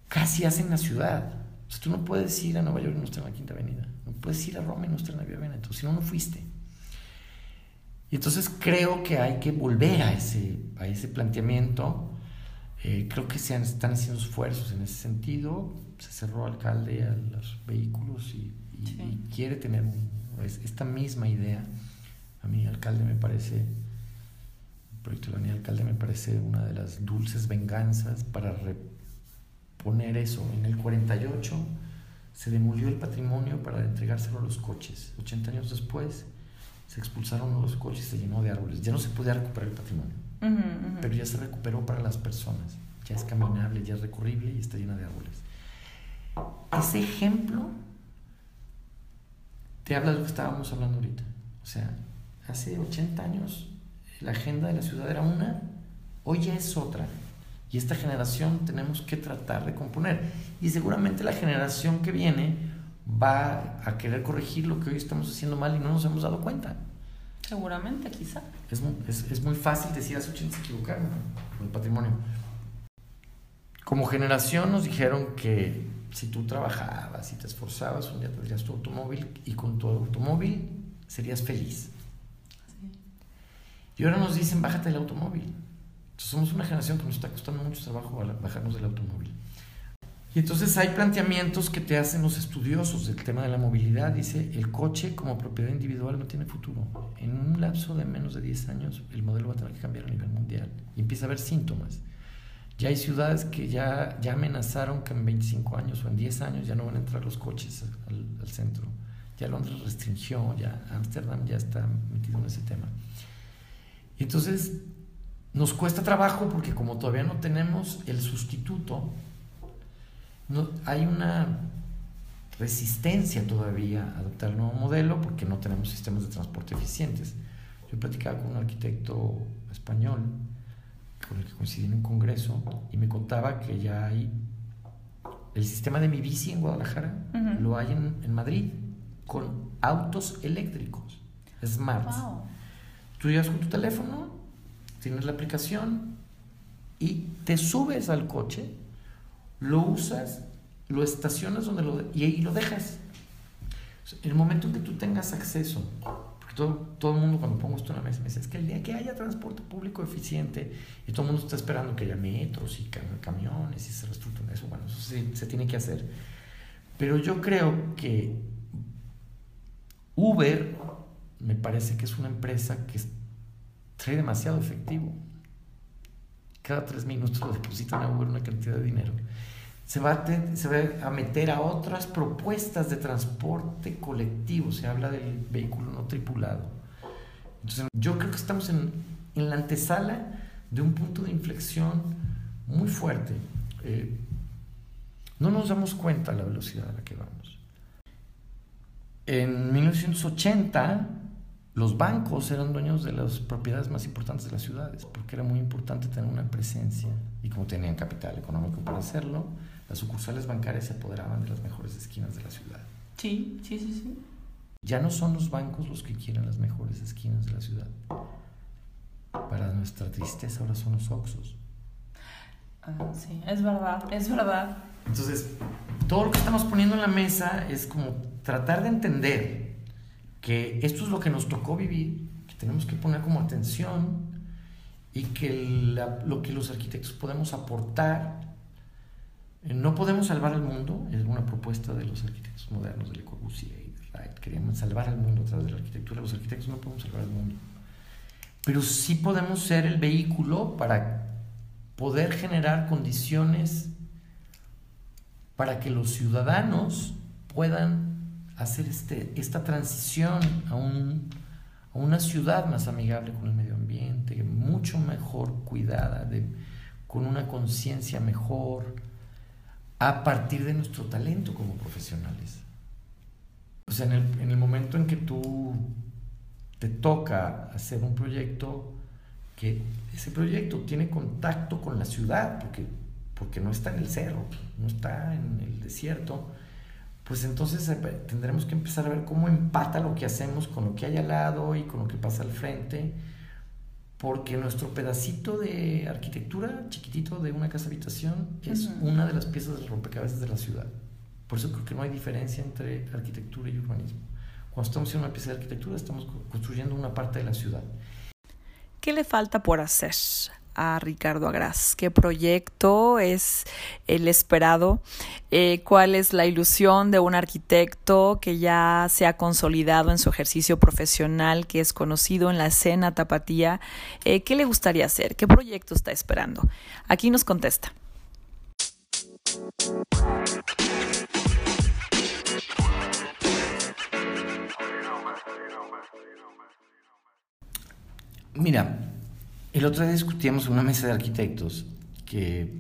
Speaker 3: casi hacen la ciudad. O sea, tú no puedes ir a Nueva York y no estar en la Quinta Avenida. No puedes ir a Roma y no estar en la Vía Veneto. Si no, no fuiste. Y entonces creo que hay que volver a ese, a ese planteamiento. Eh, creo que se están haciendo esfuerzos en ese sentido. Se cerró alcalde a los vehículos y, quiere tener esta misma idea. A mí, alcalde, me parece, el proyecto de la unidad alcalde me parece una de las dulces venganzas para reponer eso. En el 48 se demolió el patrimonio para entregárselo a los coches. 80 años después se expulsaron los coches, se llenó de árboles. Ya no se podía recuperar el patrimonio, pero ya se recuperó para las personas. Ya es caminable, ya es recorrible y está llena de árboles. Ese ejemplo te habla de lo que estábamos hablando ahorita. O sea, hace 80 años la agenda de la ciudad era una, hoy ya es otra. Y esta generación tenemos que tratar de componer. Y seguramente la generación que viene va a querer corregir lo que hoy estamos haciendo mal y no nos hemos dado cuenta.
Speaker 2: Seguramente, quizá.
Speaker 3: Es, es, es muy fácil decir hace 80 se equivocaron con el patrimonio. Como generación nos dijeron que si tú trabajabas y te esforzabas, un día tendrías tu automóvil y con tu automóvil serías feliz. Y ahora nos dicen, bájate del automóvil. Entonces somos una generación que nos está costando mucho trabajo bajarnos del automóvil. Y entonces hay planteamientos que te hacen los estudiosos del tema de la movilidad. Dice, el coche como propiedad individual no tiene futuro. En un lapso de menos de 10 años el modelo va a tener que cambiar a nivel mundial. Y empieza a haber síntomas. Ya hay ciudades que ya, ya amenazaron que en 25 años o en 10 años ya no van a entrar los coches al, al centro. Ya Londres restringió, ya Ámsterdam ya está metido en ese tema. Y entonces nos cuesta trabajo porque como todavía no tenemos el sustituto, no, hay una resistencia todavía a adoptar el nuevo modelo porque no tenemos sistemas de transporte eficientes. Yo platicaba con un arquitecto español con el que coincidí en un congreso y me contaba que ya hay el sistema de mi bici en Guadalajara, lo hay en, Madrid con autos eléctricos, smart. Tú llegas con tu teléfono, tienes la aplicación y te subes al coche lo usas, lo estacionas donde lo, y ahí lo dejas. En el momento en que tú tengas acceso, porque todo, todo el mundo cuando pongo esto en la mesa me dice, es que el día que haya transporte público eficiente y todo el mundo está esperando que haya metros y camiones y se reestructuren eso, bueno, eso se, se tiene que hacer. Pero yo creo que Uber me parece que es una empresa que trae demasiado efectivo. Cada tres minutos lo depositan a Uber una cantidad de dinero se va, a se va a meter a otras propuestas de transporte colectivo. Se habla del vehículo no tripulado. Entonces, yo creo que estamos en, en la antesala de un punto de inflexión muy fuerte. Eh, no nos damos cuenta la velocidad a la que vamos. En 1980, los bancos eran dueños de las propiedades más importantes de las ciudades, porque era muy importante tener una presencia, y como tenían capital económico para hacerlo, las sucursales bancarias se apoderaban de las mejores esquinas de la ciudad.
Speaker 2: Sí, sí, sí, sí.
Speaker 3: Ya no son los bancos los que quieren las mejores esquinas de la ciudad. Para nuestra tristeza ahora son los Oxos.
Speaker 2: Ah, sí, es verdad, es verdad.
Speaker 3: Entonces, todo lo que estamos poniendo en la mesa es como tratar de entender que esto es lo que nos tocó vivir, que tenemos que poner como atención y que lo que los arquitectos podemos aportar no podemos salvar al mundo, es una propuesta de los arquitectos modernos, de Le Corbusier y de Wright. Queríamos salvar al mundo a través de la arquitectura. Los arquitectos no podemos salvar al mundo. Pero sí podemos ser el vehículo para poder generar condiciones para que los ciudadanos puedan hacer este, esta transición a, un, a una ciudad más amigable con el medio ambiente, mucho mejor cuidada, de, con una conciencia mejor, a partir de nuestro talento como profesionales. O sea, en el, en el momento en que tú te toca hacer un proyecto, que ese proyecto tiene contacto con la ciudad, porque porque no está en el cerro, no está en el desierto, pues entonces eh, tendremos que empezar a ver cómo empata lo que hacemos con lo que hay al lado y con lo que pasa al frente, porque nuestro pedacito de arquitectura chiquitito de una casa habitación es una de las piezas del rompecabezas de la ciudad. Por eso creo que no hay diferencia entre arquitectura y urbanismo. Cuando estamos haciendo una pieza de arquitectura, estamos construyendo una parte de la ciudad.
Speaker 2: ¿Qué le falta por hacer a Ricardo Agras? ¿Qué proyecto es el esperado? Eh, ¿Cuál es la ilusión de un arquitecto que ya se ha consolidado en su ejercicio profesional, que es conocido en la escena tapatía? Eh, ¿Qué le gustaría hacer? ¿Qué proyecto está esperando? Aquí nos contesta.
Speaker 3: Mira, el otro día discutíamos en una mesa de arquitectos que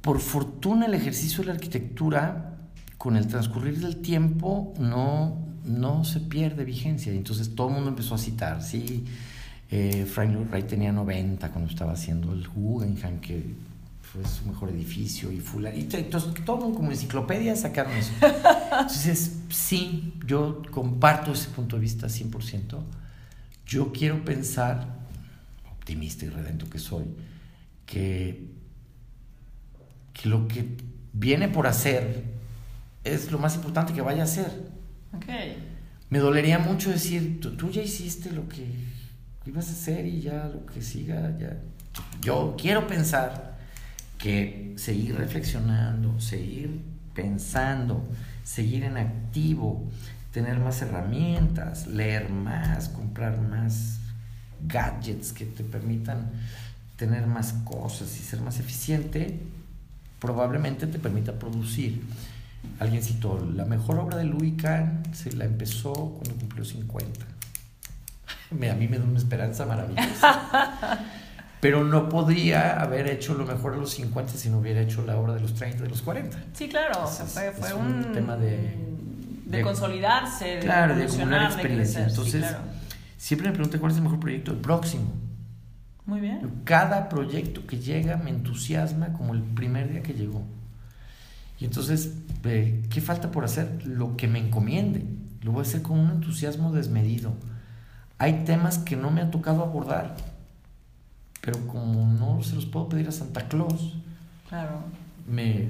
Speaker 3: por fortuna el ejercicio de la arquitectura con el transcurrir del tiempo no, no se pierde vigencia. Entonces todo el mundo empezó a citar, sí, eh, Frank Lloyd Wright tenía 90 cuando estaba haciendo el Guggenheim, que fue su mejor edificio, y y entonces todo como enciclopedia sacaron eso. Entonces, sí, yo comparto ese punto de vista 100%. Yo quiero pensar, optimista y redento que soy, que, que lo que viene por hacer es lo más importante que vaya a hacer.
Speaker 2: Okay.
Speaker 3: Me dolería mucho decir, tú, ya hiciste lo que ibas a hacer y ya lo que siga, ya. Yo quiero pensar que seguir reflexionando, seguir pensando, seguir en activo, tener más herramientas, leer más, comprar más gadgets que te permitan tener más cosas y ser más eficiente, probablemente te permita producir. Alguien citó, la mejor obra de Louis Kahn se la empezó cuando cumplió 50. A mí me da una esperanza maravillosa. Pero no podría haber hecho lo mejor a los 50 si no hubiera hecho la obra de los 30, de los 40.
Speaker 2: Sí, claro. fue, un,
Speaker 3: tema de
Speaker 2: de, consolidarse,
Speaker 3: de Claro, de acumular experiencia. Entonces, siempre me pregunto cuál es el mejor proyecto, el próximo.
Speaker 2: Muy bien.
Speaker 3: Cada proyecto que llega me entusiasma como el primer día que llegó. Y entonces, eh, ¿qué falta por hacer? Lo que me encomiende. Lo voy a hacer con un entusiasmo desmedido. Hay temas que no me ha tocado abordar, pero como no se los puedo pedir a Santa Claus,
Speaker 2: claro.
Speaker 3: me,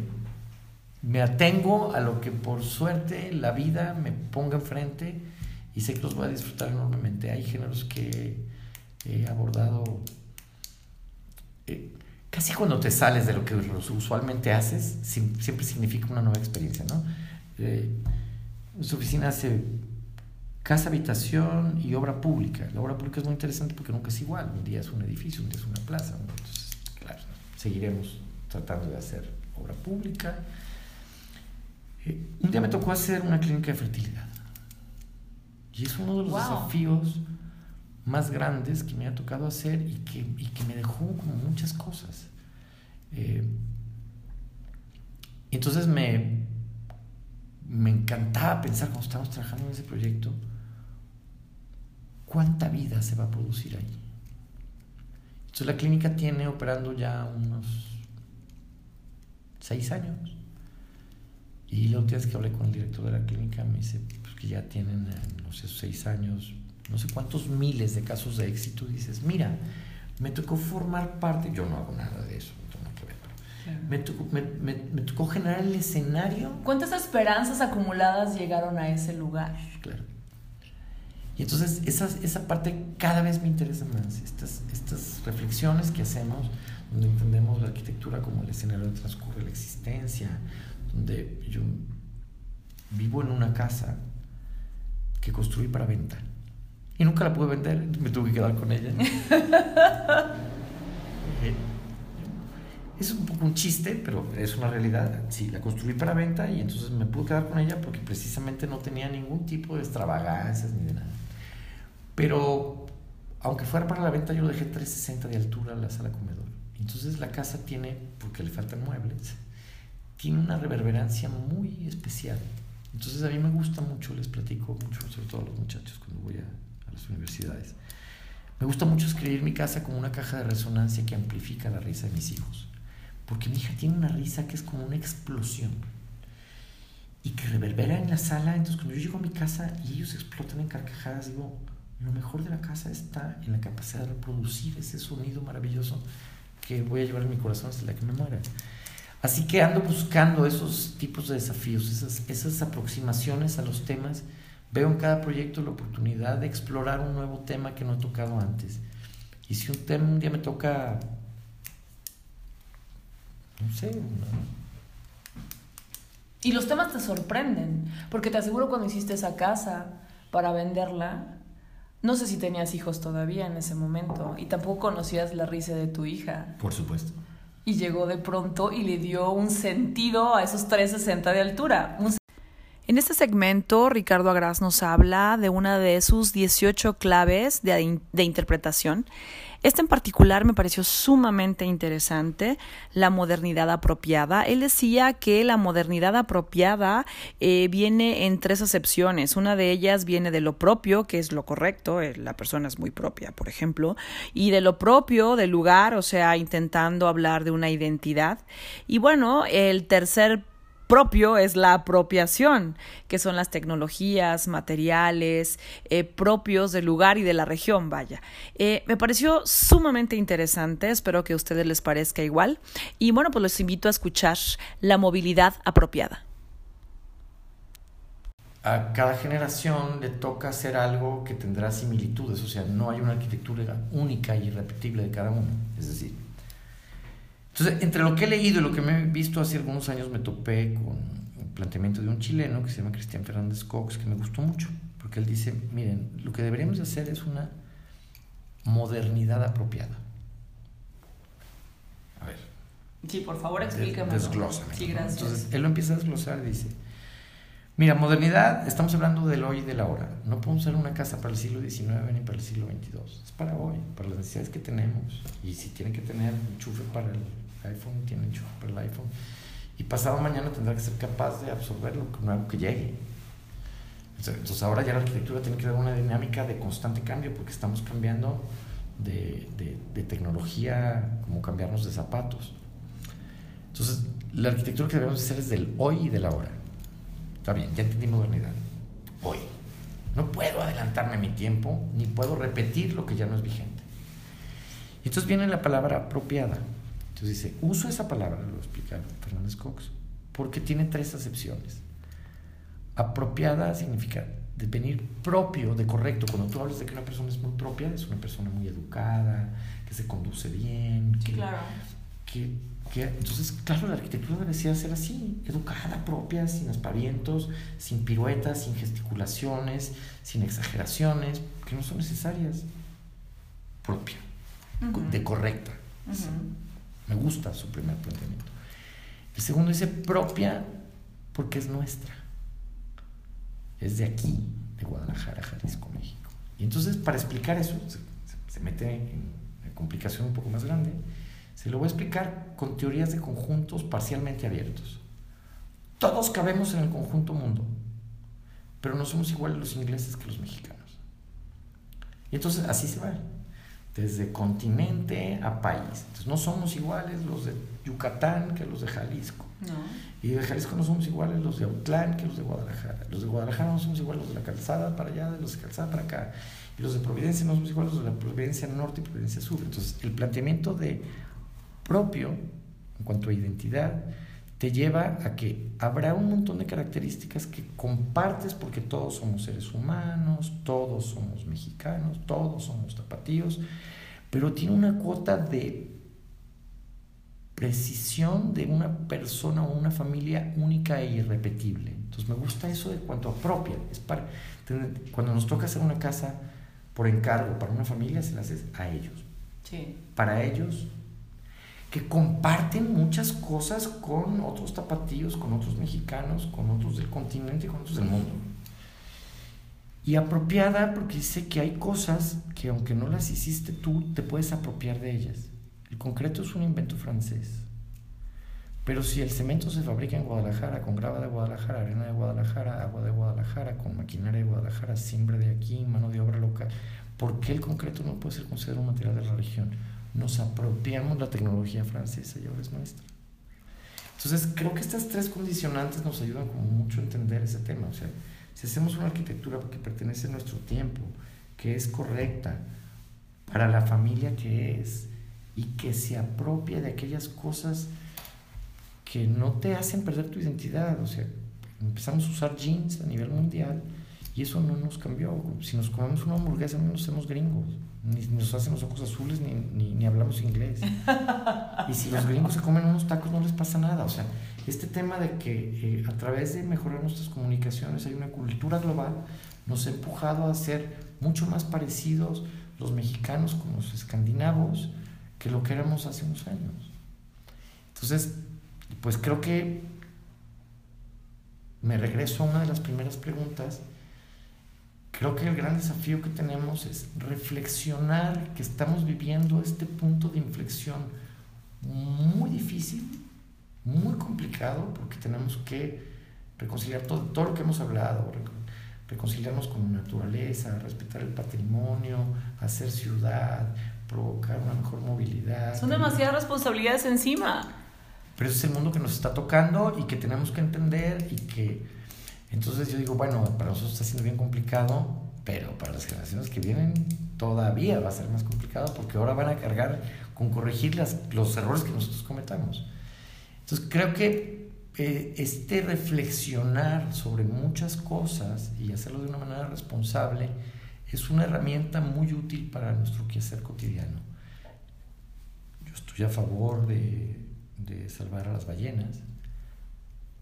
Speaker 3: me atengo a lo que por suerte la vida me ponga enfrente y sé que los voy a disfrutar enormemente. Hay géneros que he abordado eh, casi cuando te sales de lo que usualmente haces, siempre significa una nueva experiencia, ¿no? Eh, su oficina hace casa, habitación y obra pública. La obra pública es muy interesante porque nunca es igual. Un día es un edificio, un día es una plaza. Entonces, claro, seguiremos tratando de hacer obra pública un día me tocó hacer una clínica de fertilidad. Y es uno de los desafíos más grandes que me ha tocado hacer y que, me dejó como muchas cosas. Eh, entonces me, me encantaba pensar cuando estábamos trabajando en ese proyecto, cuánta vida se va a producir ahí. Entonces la clínica tiene operando ya unos seis años. Y la última vez que hablé con el director de la clínica me dice que ya tienen, eh, no sé, seis años, no sé cuántos miles de casos de éxito. dices, mira, me tocó formar parte, yo no hago nada de eso, no tengo nada que ver, pero me, tocó, me, me, me, tocó generar el escenario.
Speaker 2: ¿Cuántas esperanzas acumuladas llegaron a ese lugar?
Speaker 3: Claro. Y entonces esa, esa parte cada vez me interesa más, estas, estas reflexiones que hacemos, donde entendemos la arquitectura como el escenario donde transcurre la existencia, donde yo vivo en una casa que construí para venta. Y nunca la pude vender, me tuve que quedar con ella. Eh, es un poco un chiste, pero es una realidad. Sí, la construí para venta y entonces me pude quedar con ella porque precisamente no tenía ningún tipo de extravagancias ni de nada. Pero aunque fuera para la venta, yo lo dejé 360 de altura a la sala comedor. Entonces la casa tiene, porque le faltan muebles, tiene una reverberancia muy especial. Entonces a mí me gusta mucho, les platico mucho, sobre todo a los muchachos cuando voy a, las universidades. Me gusta mucho escribir mi casa como una caja de resonancia que amplifica la risa de mis hijos. porque mi hija tiene una risa que es como una explosión y que reverbera en la sala. Entonces, cuando yo llego a mi casa y ellos explotan en carcajadas, digo, lo mejor de la casa está en la capacidad de reproducir ese sonido maravilloso que voy a llevar en mi corazón hasta la que me muera. Así que ando buscando esos tipos de desafíos, esas, esas aproximaciones a los temas. Veo en cada proyecto la oportunidad de explorar un nuevo tema que no he tocado antes. Y si un tema un día me toca, no sé,
Speaker 2: y los temas te sorprenden, porque te aseguro cuando hiciste esa casa para venderla, no sé si tenías hijos todavía en ese momento y tampoco conocías la risa de tu hija.
Speaker 3: Por supuesto.
Speaker 2: Y llegó de pronto y le dio un sentido a esos 360 de altura. En este segmento, Ricardo Agras nos habla de una de sus 18 claves de, de interpretación este en particular me pareció sumamente interesante, la modernidad apropiada. Él decía que la modernidad apropiada eh, viene en tres acepciones. Una de ellas viene de lo propio, que es lo correcto, eh, la persona es muy propia, por ejemplo, y de lo propio del lugar, o sea, intentando hablar de una identidad. Y bueno, el tercer propio es la apropiación, que son las tecnologías, materiales eh, propios del lugar y de la región, vaya. Eh, me pareció sumamente interesante, espero que a ustedes les parezca igual. Y bueno, pues los invito a escuchar la movilidad apropiada.
Speaker 3: A cada generación le toca hacer algo que tendrá similitudes, o sea, no hay una arquitectura única y irrepetible de cada uno. Es decir, entonces, entre lo que he leído y lo que me he visto hace algunos años, me topé con un planteamiento de un chileno que se llama Cristian Fernández Cox, que me gustó mucho, porque él dice, miren, lo que deberíamos hacer es una modernidad apropiada.
Speaker 2: A ver. Sí, por favor, explícame.
Speaker 3: Desglósame.
Speaker 2: Sí, gracias.
Speaker 3: Entonces, él lo empieza a desglosar y dice, mira, modernidad, estamos hablando del hoy y de la hora. No podemos hacer una casa para el siglo XIX ni para el siglo XXII. Es para hoy, para las necesidades que tenemos. Y si tienen que tener enchufe para el iPhone, tiene enchufe el iPhone. Y pasado mañana tendrá que ser capaz de absorber lo nuevo que llegue. Entonces ahora ya la arquitectura tiene que dar una dinámica de constante cambio porque estamos cambiando de, de, tecnología como cambiarnos de zapatos. Entonces la arquitectura que debemos hacer es del hoy y del ahora. Está bien, ya entendí modernidad. Hoy. No puedo adelantarme mi tiempo ni puedo repetir lo que ya no es vigente. Entonces viene la palabra apropiada. Entonces dice, uso esa palabra, lo explica Fernández Cox, porque tiene tres acepciones. Apropiada significa devenir propio, de correcto. Cuando tú hablas de que una persona es muy propia, es una persona muy educada, que se conduce bien.
Speaker 2: Que, claro.
Speaker 3: Que, entonces, claro, la arquitectura debería ser así, educada, propia, sin aspavientos, sin piruetas, sin gesticulaciones, sin exageraciones, que no son necesarias. Propia, de correcta. Me gusta su primer planteamiento. El segundo dice propia porque es nuestra. Es de aquí, de Guadalajara, Jalisco, México. Y entonces, para explicar eso, se, mete en una complicación un poco más grande. Se lo voy a explicar con teorías de conjuntos parcialmente abiertos. Todos cabemos en el conjunto mundo, pero no somos iguales los ingleses que los mexicanos. Y entonces así se va desde continente a país. Entonces no somos iguales los de Yucatán que los de Jalisco. Y de Jalisco no somos iguales los de Autlán que los de Guadalajara. Los de Guadalajara no somos iguales los de la calzada para allá, de los de calzada para acá. Y los de Providencia no somos iguales los de la Providencia Norte y Providencia Sur. Entonces el planteamiento de propio en cuanto a identidad te lleva a que habrá un montón de características que compartes porque todos somos seres humanos, todos somos mexicanos, todos somos tapatíos, pero tiene una cuota de precisión de una persona o una familia única e irrepetible. Entonces me gusta eso de cuanto a propia. Es para, cuando nos toca hacer una casa por encargo para una familia, se la haces a ellos. Para ellos que comparten muchas cosas con otros tapatíos, con otros mexicanos, con otros del continente, con otros del mundo. Y apropiada porque dice que hay cosas que aunque no las hiciste tú, te puedes apropiar de ellas. El concreto es un invento francés. Pero si el cemento se fabrica en Guadalajara, con grava de Guadalajara, arena de Guadalajara, agua de Guadalajara, con maquinaria de Guadalajara, siempre de aquí, mano de obra local, ¿por qué el concreto no puede ser considerado un material de la región? Nos apropiamos la tecnología francesa y ahora es nuestra. Entonces, creo que estas tres condicionantes nos ayudan como mucho a entender ese tema. O sea, si hacemos una arquitectura que pertenece a nuestro tiempo, que es correcta para la familia que es y que se apropia de aquellas cosas que no te hacen perder tu identidad. O sea, empezamos a usar jeans a nivel mundial y eso no nos cambió. Si nos comemos una hamburguesa, no nos hacemos gringos. Ni nos hacen los ojos azules, ni, ni, ni hablamos inglés. y si los gringos se comen unos tacos, no les pasa nada. O sea, este tema de que eh, a través de mejorar nuestras comunicaciones hay una cultura global, nos ha empujado a ser mucho más parecidos los mexicanos con los escandinavos que lo que éramos hace unos años. Entonces, pues creo que me regreso a una de las primeras preguntas. Creo que el gran desafío que tenemos es reflexionar que estamos viviendo este punto de inflexión muy difícil, muy complicado, porque tenemos que reconciliar todo, todo lo que hemos hablado, reconciliarnos con la naturaleza, respetar el patrimonio, hacer ciudad, provocar una mejor movilidad.
Speaker 2: Son demasiadas responsabilidades encima.
Speaker 3: Pero ese es el mundo que nos está tocando y que tenemos que entender y que entonces yo digo, bueno, para nosotros está siendo bien complicado, pero para las generaciones que vienen todavía va a ser más complicado porque ahora van a cargar con corregir las, los errores que nosotros cometamos. Entonces creo que eh, este reflexionar sobre muchas cosas y hacerlo de una manera responsable es una herramienta muy útil para nuestro quehacer cotidiano. Yo estoy a favor de, de salvar a las ballenas,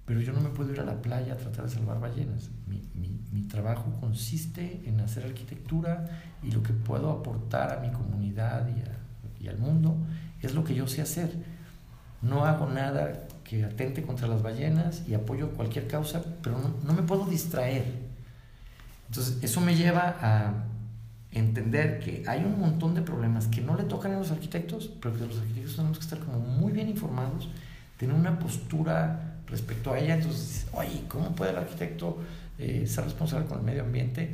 Speaker 3: pero yo no me puedo ir a la playa a tratar de salvar ballenas. Mi, mi, mi, trabajo consiste en hacer arquitectura y lo que puedo aportar a mi comunidad y, a, y al mundo es lo que yo sé hacer. No hago nada que atente contra las ballenas y apoyo cualquier causa, pero no, me puedo distraer. Entonces, eso me lleva a entender que hay un montón de problemas que no le tocan a los arquitectos, pero que los arquitectos tenemos que estar como muy bien informados, tener una postura respecto a ella. Entonces, oye, ¿cómo puede el arquitecto eh, ser responsable con el medio ambiente?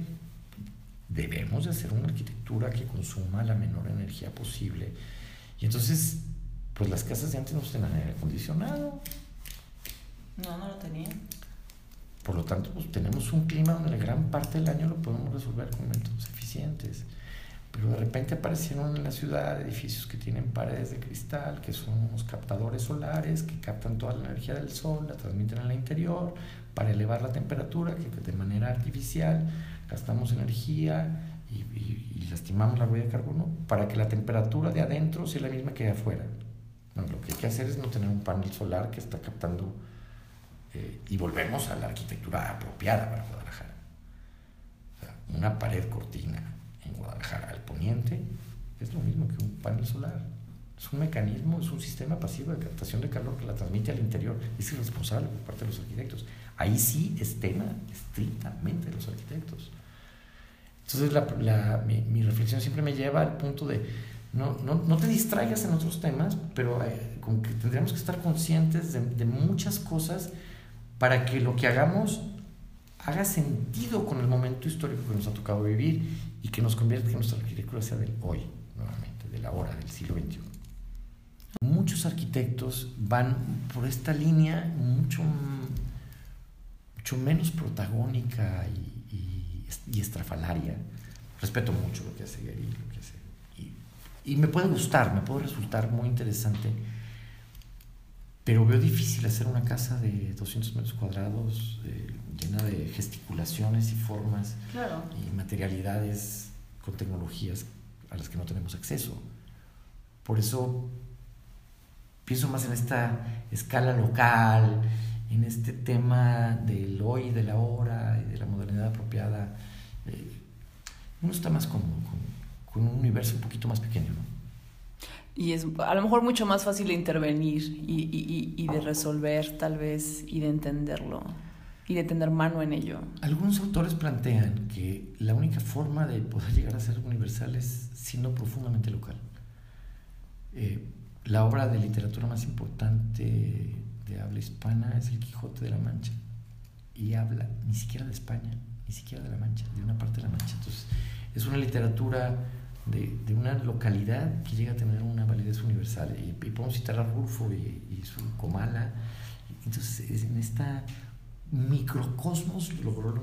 Speaker 3: Debemos de hacer una arquitectura que consuma la menor energía posible. Y entonces pues las casas de antes no tenían aire acondicionado.
Speaker 2: No, no lo tenían.
Speaker 3: Por lo tanto, pues tenemos un clima donde la gran parte del año lo podemos resolver con métodos eficientes. Pero de repente aparecieron en la ciudad edificios que tienen paredes de cristal, que son unos captadores solares que captan toda la energía del sol, la transmiten al interior para elevar la temperatura, que de manera artificial gastamos energía y, y lastimamos la huella de carbono para que la temperatura de adentro sea la misma que de afuera lo que hay que hacer es no tener un panel solar que está captando eh, y volvemos a la arquitectura apropiada para Guadalajara. una pared cortina Guadalajara al poniente es lo mismo que un panel solar. Es un mecanismo, es un sistema pasivo de captación de calor que la transmite al interior. Es irresponsable por parte de los arquitectos. Ahí sí es tema estrictamente de los arquitectos. Entonces la, mi, mi reflexión siempre me lleva al punto de no, no, no te distraigas en otros temas, pero eh, con que tendríamos que estar conscientes de, de, muchas cosas para que lo que hagamos haga sentido con el momento histórico que nos ha tocado vivir y que nos convierta que nuestra arquitectura sea del hoy, nuevamente, de la hora, del siglo XXI. Muchos arquitectos van por esta línea mucho, mucho menos protagónica y, y, y estrafalaria. Respeto mucho lo que hace Gary, lo que hace y me puede gustar, me puede resultar muy interesante, pero veo difícil hacer una casa de 200 metros cuadrados eh, llena de gesticulaciones y formas y materialidades con tecnologías a las que no tenemos acceso. Por eso pienso más en esta escala local, en este tema del hoy, de la hora y de la modernidad apropiada. Eh, uno está más cómodo con, con un universo un poquito más pequeño, ¿no?
Speaker 2: Y es a lo mejor mucho más fácil de intervenir y, y, y, de resolver tal vez y de entenderlo y de tener mano en ello.
Speaker 3: Algunos autores plantean que la única forma de poder llegar a ser universal es siendo profundamente local. Eh, la obra de literatura más importante de habla hispana es El Quijote de la Mancha y habla ni siquiera de España, ni siquiera de la Mancha, de una parte de la Mancha. Entonces, es una literatura de, una localidad que llega a tener una validez universal. Y, podemos citar a Rulfo y, su Comala. Entonces, en esta microcosmos logró la,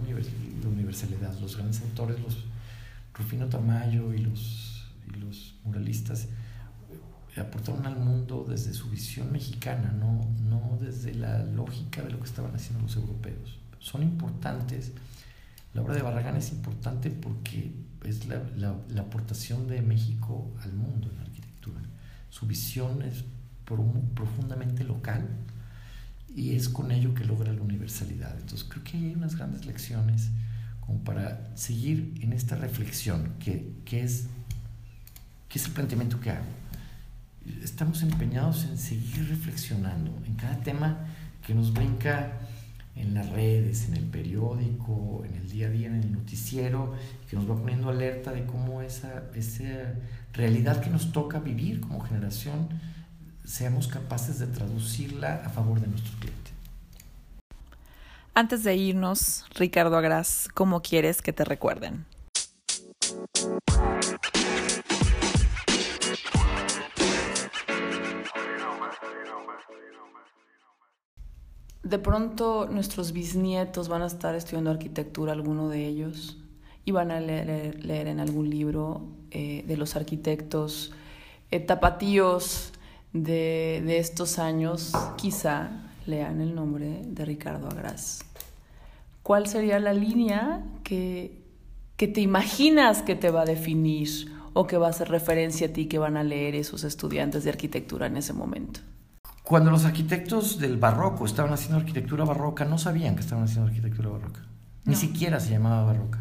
Speaker 3: universalidad. Los grandes autores, los Rufino Tamayo y los, y los muralistas, eh, aportaron al mundo desde su visión mexicana, no, no desde la lógica de lo que estaban haciendo los europeos. Son importantes. La obra de Barragán es importante porque es la, la, aportación de México al mundo en la arquitectura. Su visión es profundamente local y es con ello que logra la universalidad. Entonces creo que hay unas grandes lecciones como para seguir en esta reflexión que, que es, que es el planteamiento que hago. Estamos empeñados en seguir reflexionando en cada tema que nos brinca en las redes, en el periódico, en el día a día, en el noticiero, que nos va poniendo alerta de cómo esa, esa realidad que nos toca vivir como generación, seamos capaces de traducirla a favor de nuestros clientes.
Speaker 2: Antes de irnos, Ricardo Agras, ¿cómo quieres que te recuerden? De pronto nuestros bisnietos van a estar estudiando arquitectura, alguno de ellos, y van a leer, en algún libro eh, de los arquitectos eh, tapatíos de, de, estos años, quizá lean el nombre de Ricardo Agras. ¿Cuál sería la línea que, que te imaginas que te va a definir o que va a hacer referencia a ti que van a leer esos estudiantes de arquitectura en ese momento?
Speaker 3: Cuando los arquitectos del barroco estaban haciendo arquitectura barroca, no sabían que estaban haciendo arquitectura barroca. Ni siquiera se llamaba barroca.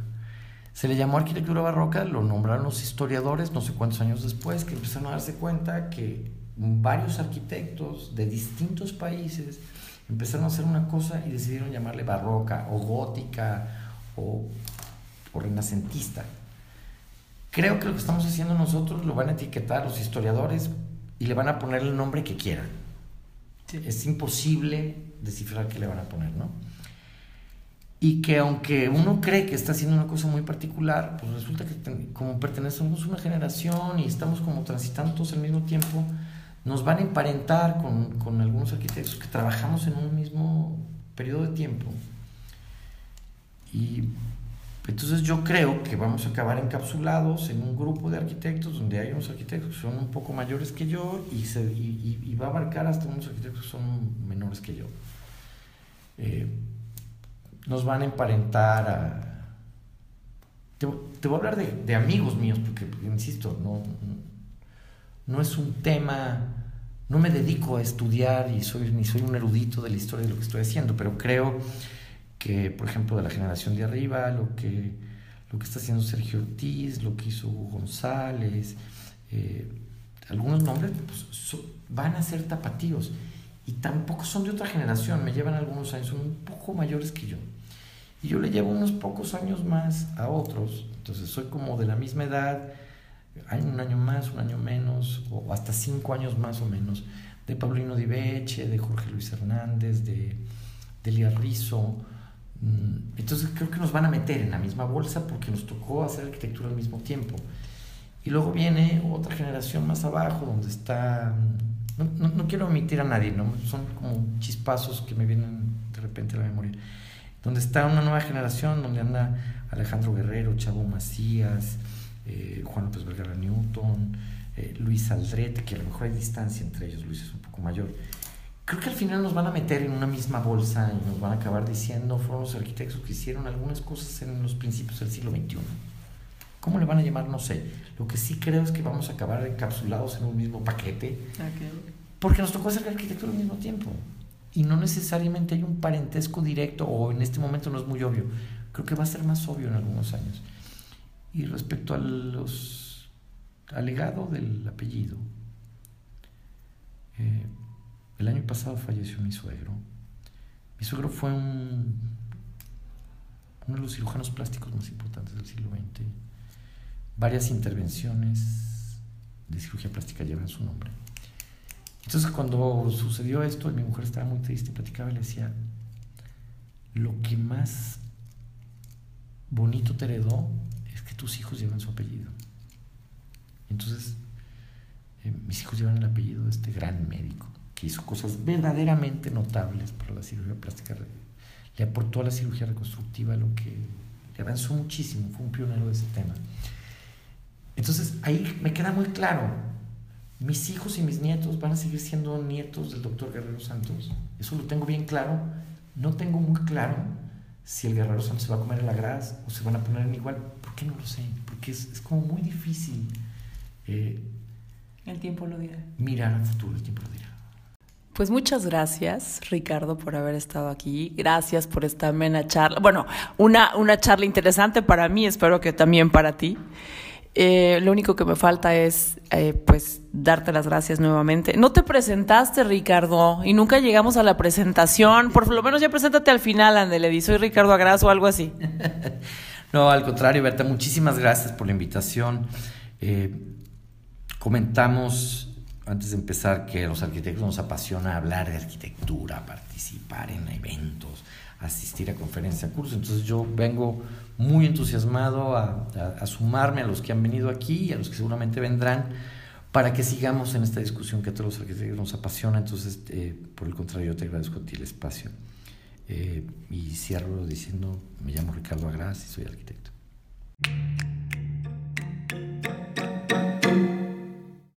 Speaker 3: Se le llamó arquitectura barroca, lo nombraron los historiadores no sé cuántos años después, que empezaron a darse cuenta que varios arquitectos de distintos países empezaron a hacer una cosa y decidieron llamarle barroca o gótica o, o renacentista. Creo que lo que estamos haciendo nosotros lo van a etiquetar los historiadores y le van a poner el nombre que quieran es imposible descifrar qué le van a poner, ¿no? Y que aunque uno cree que está haciendo una cosa muy particular, pues resulta que como pertenecemos a una generación y estamos como transitando todos al mismo tiempo, nos van a emparentar con, con algunos arquitectos que trabajamos en un mismo periodo de tiempo. Y entonces yo creo que vamos a acabar encapsulados en un grupo de arquitectos donde hay unos arquitectos que son un poco mayores que yo y, se, y, va a abarcar hasta unos arquitectos que son menores que yo. Eh, nos van a emparentar a... Te, voy a hablar de, de, amigos míos porque, insisto, no, no es un tema... No me dedico a estudiar y soy, ni soy un erudito de la historia de lo que estoy haciendo, pero creo que, por ejemplo, de la generación de arriba, lo que, lo que está haciendo Sergio Ortiz, lo que hizo González, eh, algunos nombres pues, van a ser tapatíos y tampoco son de otra generación, me llevan algunos años, son un poco mayores que yo. Y yo le llevo unos pocos años más a otros, entonces soy como de la misma edad, hay un año más, un año menos, o hasta cinco años más o menos, de Paulino Diveche, de Jorge Luis Hernández, de Delia Rizzo, Mm, entonces creo que nos van a meter en la misma bolsa porque nos tocó hacer arquitectura al mismo tiempo. Y luego viene otra generación más abajo donde está... No, no, quiero omitir a nadie, ¿no? son como chispazos que me vienen de repente a la memoria. Donde está una nueva generación, donde anda Alejandro Guerrero, Chavo Macías, eh, Juan López Vergara Newton, eh, Luis Aldrete, que a lo mejor hay distancia entre ellos, Luis es un poco mayor creo que al final nos van a meter en una misma bolsa y nos van a acabar diciendo, fueron los arquitectos que hicieron algunas cosas en los principios del siglo XXI. ¿Cómo le van a llamar? No sé. Lo que sí creo es que vamos a acabar encapsulados en un mismo paquete. Porque nos tocó hacer arquitectura al mismo tiempo. Y no necesariamente hay un parentesco directo o en este momento no es muy obvio. Creo que va a ser más obvio en algunos años. Y respecto a los, al legado del apellido, eh, el año pasado falleció mi suegro. Mi suegro fue un, uno de los cirujanos plásticos más importantes del siglo XX. Varias intervenciones de cirugía plástica llevan su nombre. Entonces cuando sucedió esto, mi mujer estaba muy triste, platicaba y le decía, lo que más bonito te heredó es que tus hijos llevan su apellido. Entonces, eh, mis hijos llevan el apellido de este gran médico que hizo cosas verdaderamente notables para la cirugía plástica. Le aportó a la cirugía reconstructiva lo que le avanzó muchísimo, fue un pionero de ese tema. Entonces, ahí me queda muy claro, mis hijos y mis nietos van a seguir siendo nietos del doctor Guerrero Santos. Eso lo tengo bien claro. No tengo muy claro si el Guerrero Santos se va a comer el agraz o se van a poner en igual. ¿Por qué no lo sé? Porque es, es como muy difícil.
Speaker 2: Eh, el tiempo lo dirá.
Speaker 3: Mirar al futuro, el tiempo lo dirá.
Speaker 2: Pues muchas gracias, Ricardo, por haber estado aquí. Gracias por esta amena charla. Bueno, una, una charla interesante para mí, espero que también para ti. Eh, lo único que me falta es, eh, pues, darte las gracias nuevamente. No te presentaste, Ricardo, y nunca llegamos a la presentación. Por lo menos ya preséntate al final, Andele, soy Ricardo Agraz o algo así.
Speaker 3: no, al contrario, Berta, muchísimas gracias por la invitación. Eh, comentamos antes de empezar que a los arquitectos nos apasiona hablar de arquitectura, participar en eventos, asistir a conferencias, cursos. Entonces yo vengo muy entusiasmado a, sumarme a los que han venido aquí y a los que seguramente vendrán para que sigamos en esta discusión que a todos los arquitectos nos apasiona. Entonces, eh, por el contrario, yo te agradezco a ti el espacio. Eh, y cierro diciendo, me llamo Ricardo Agras y soy arquitecto.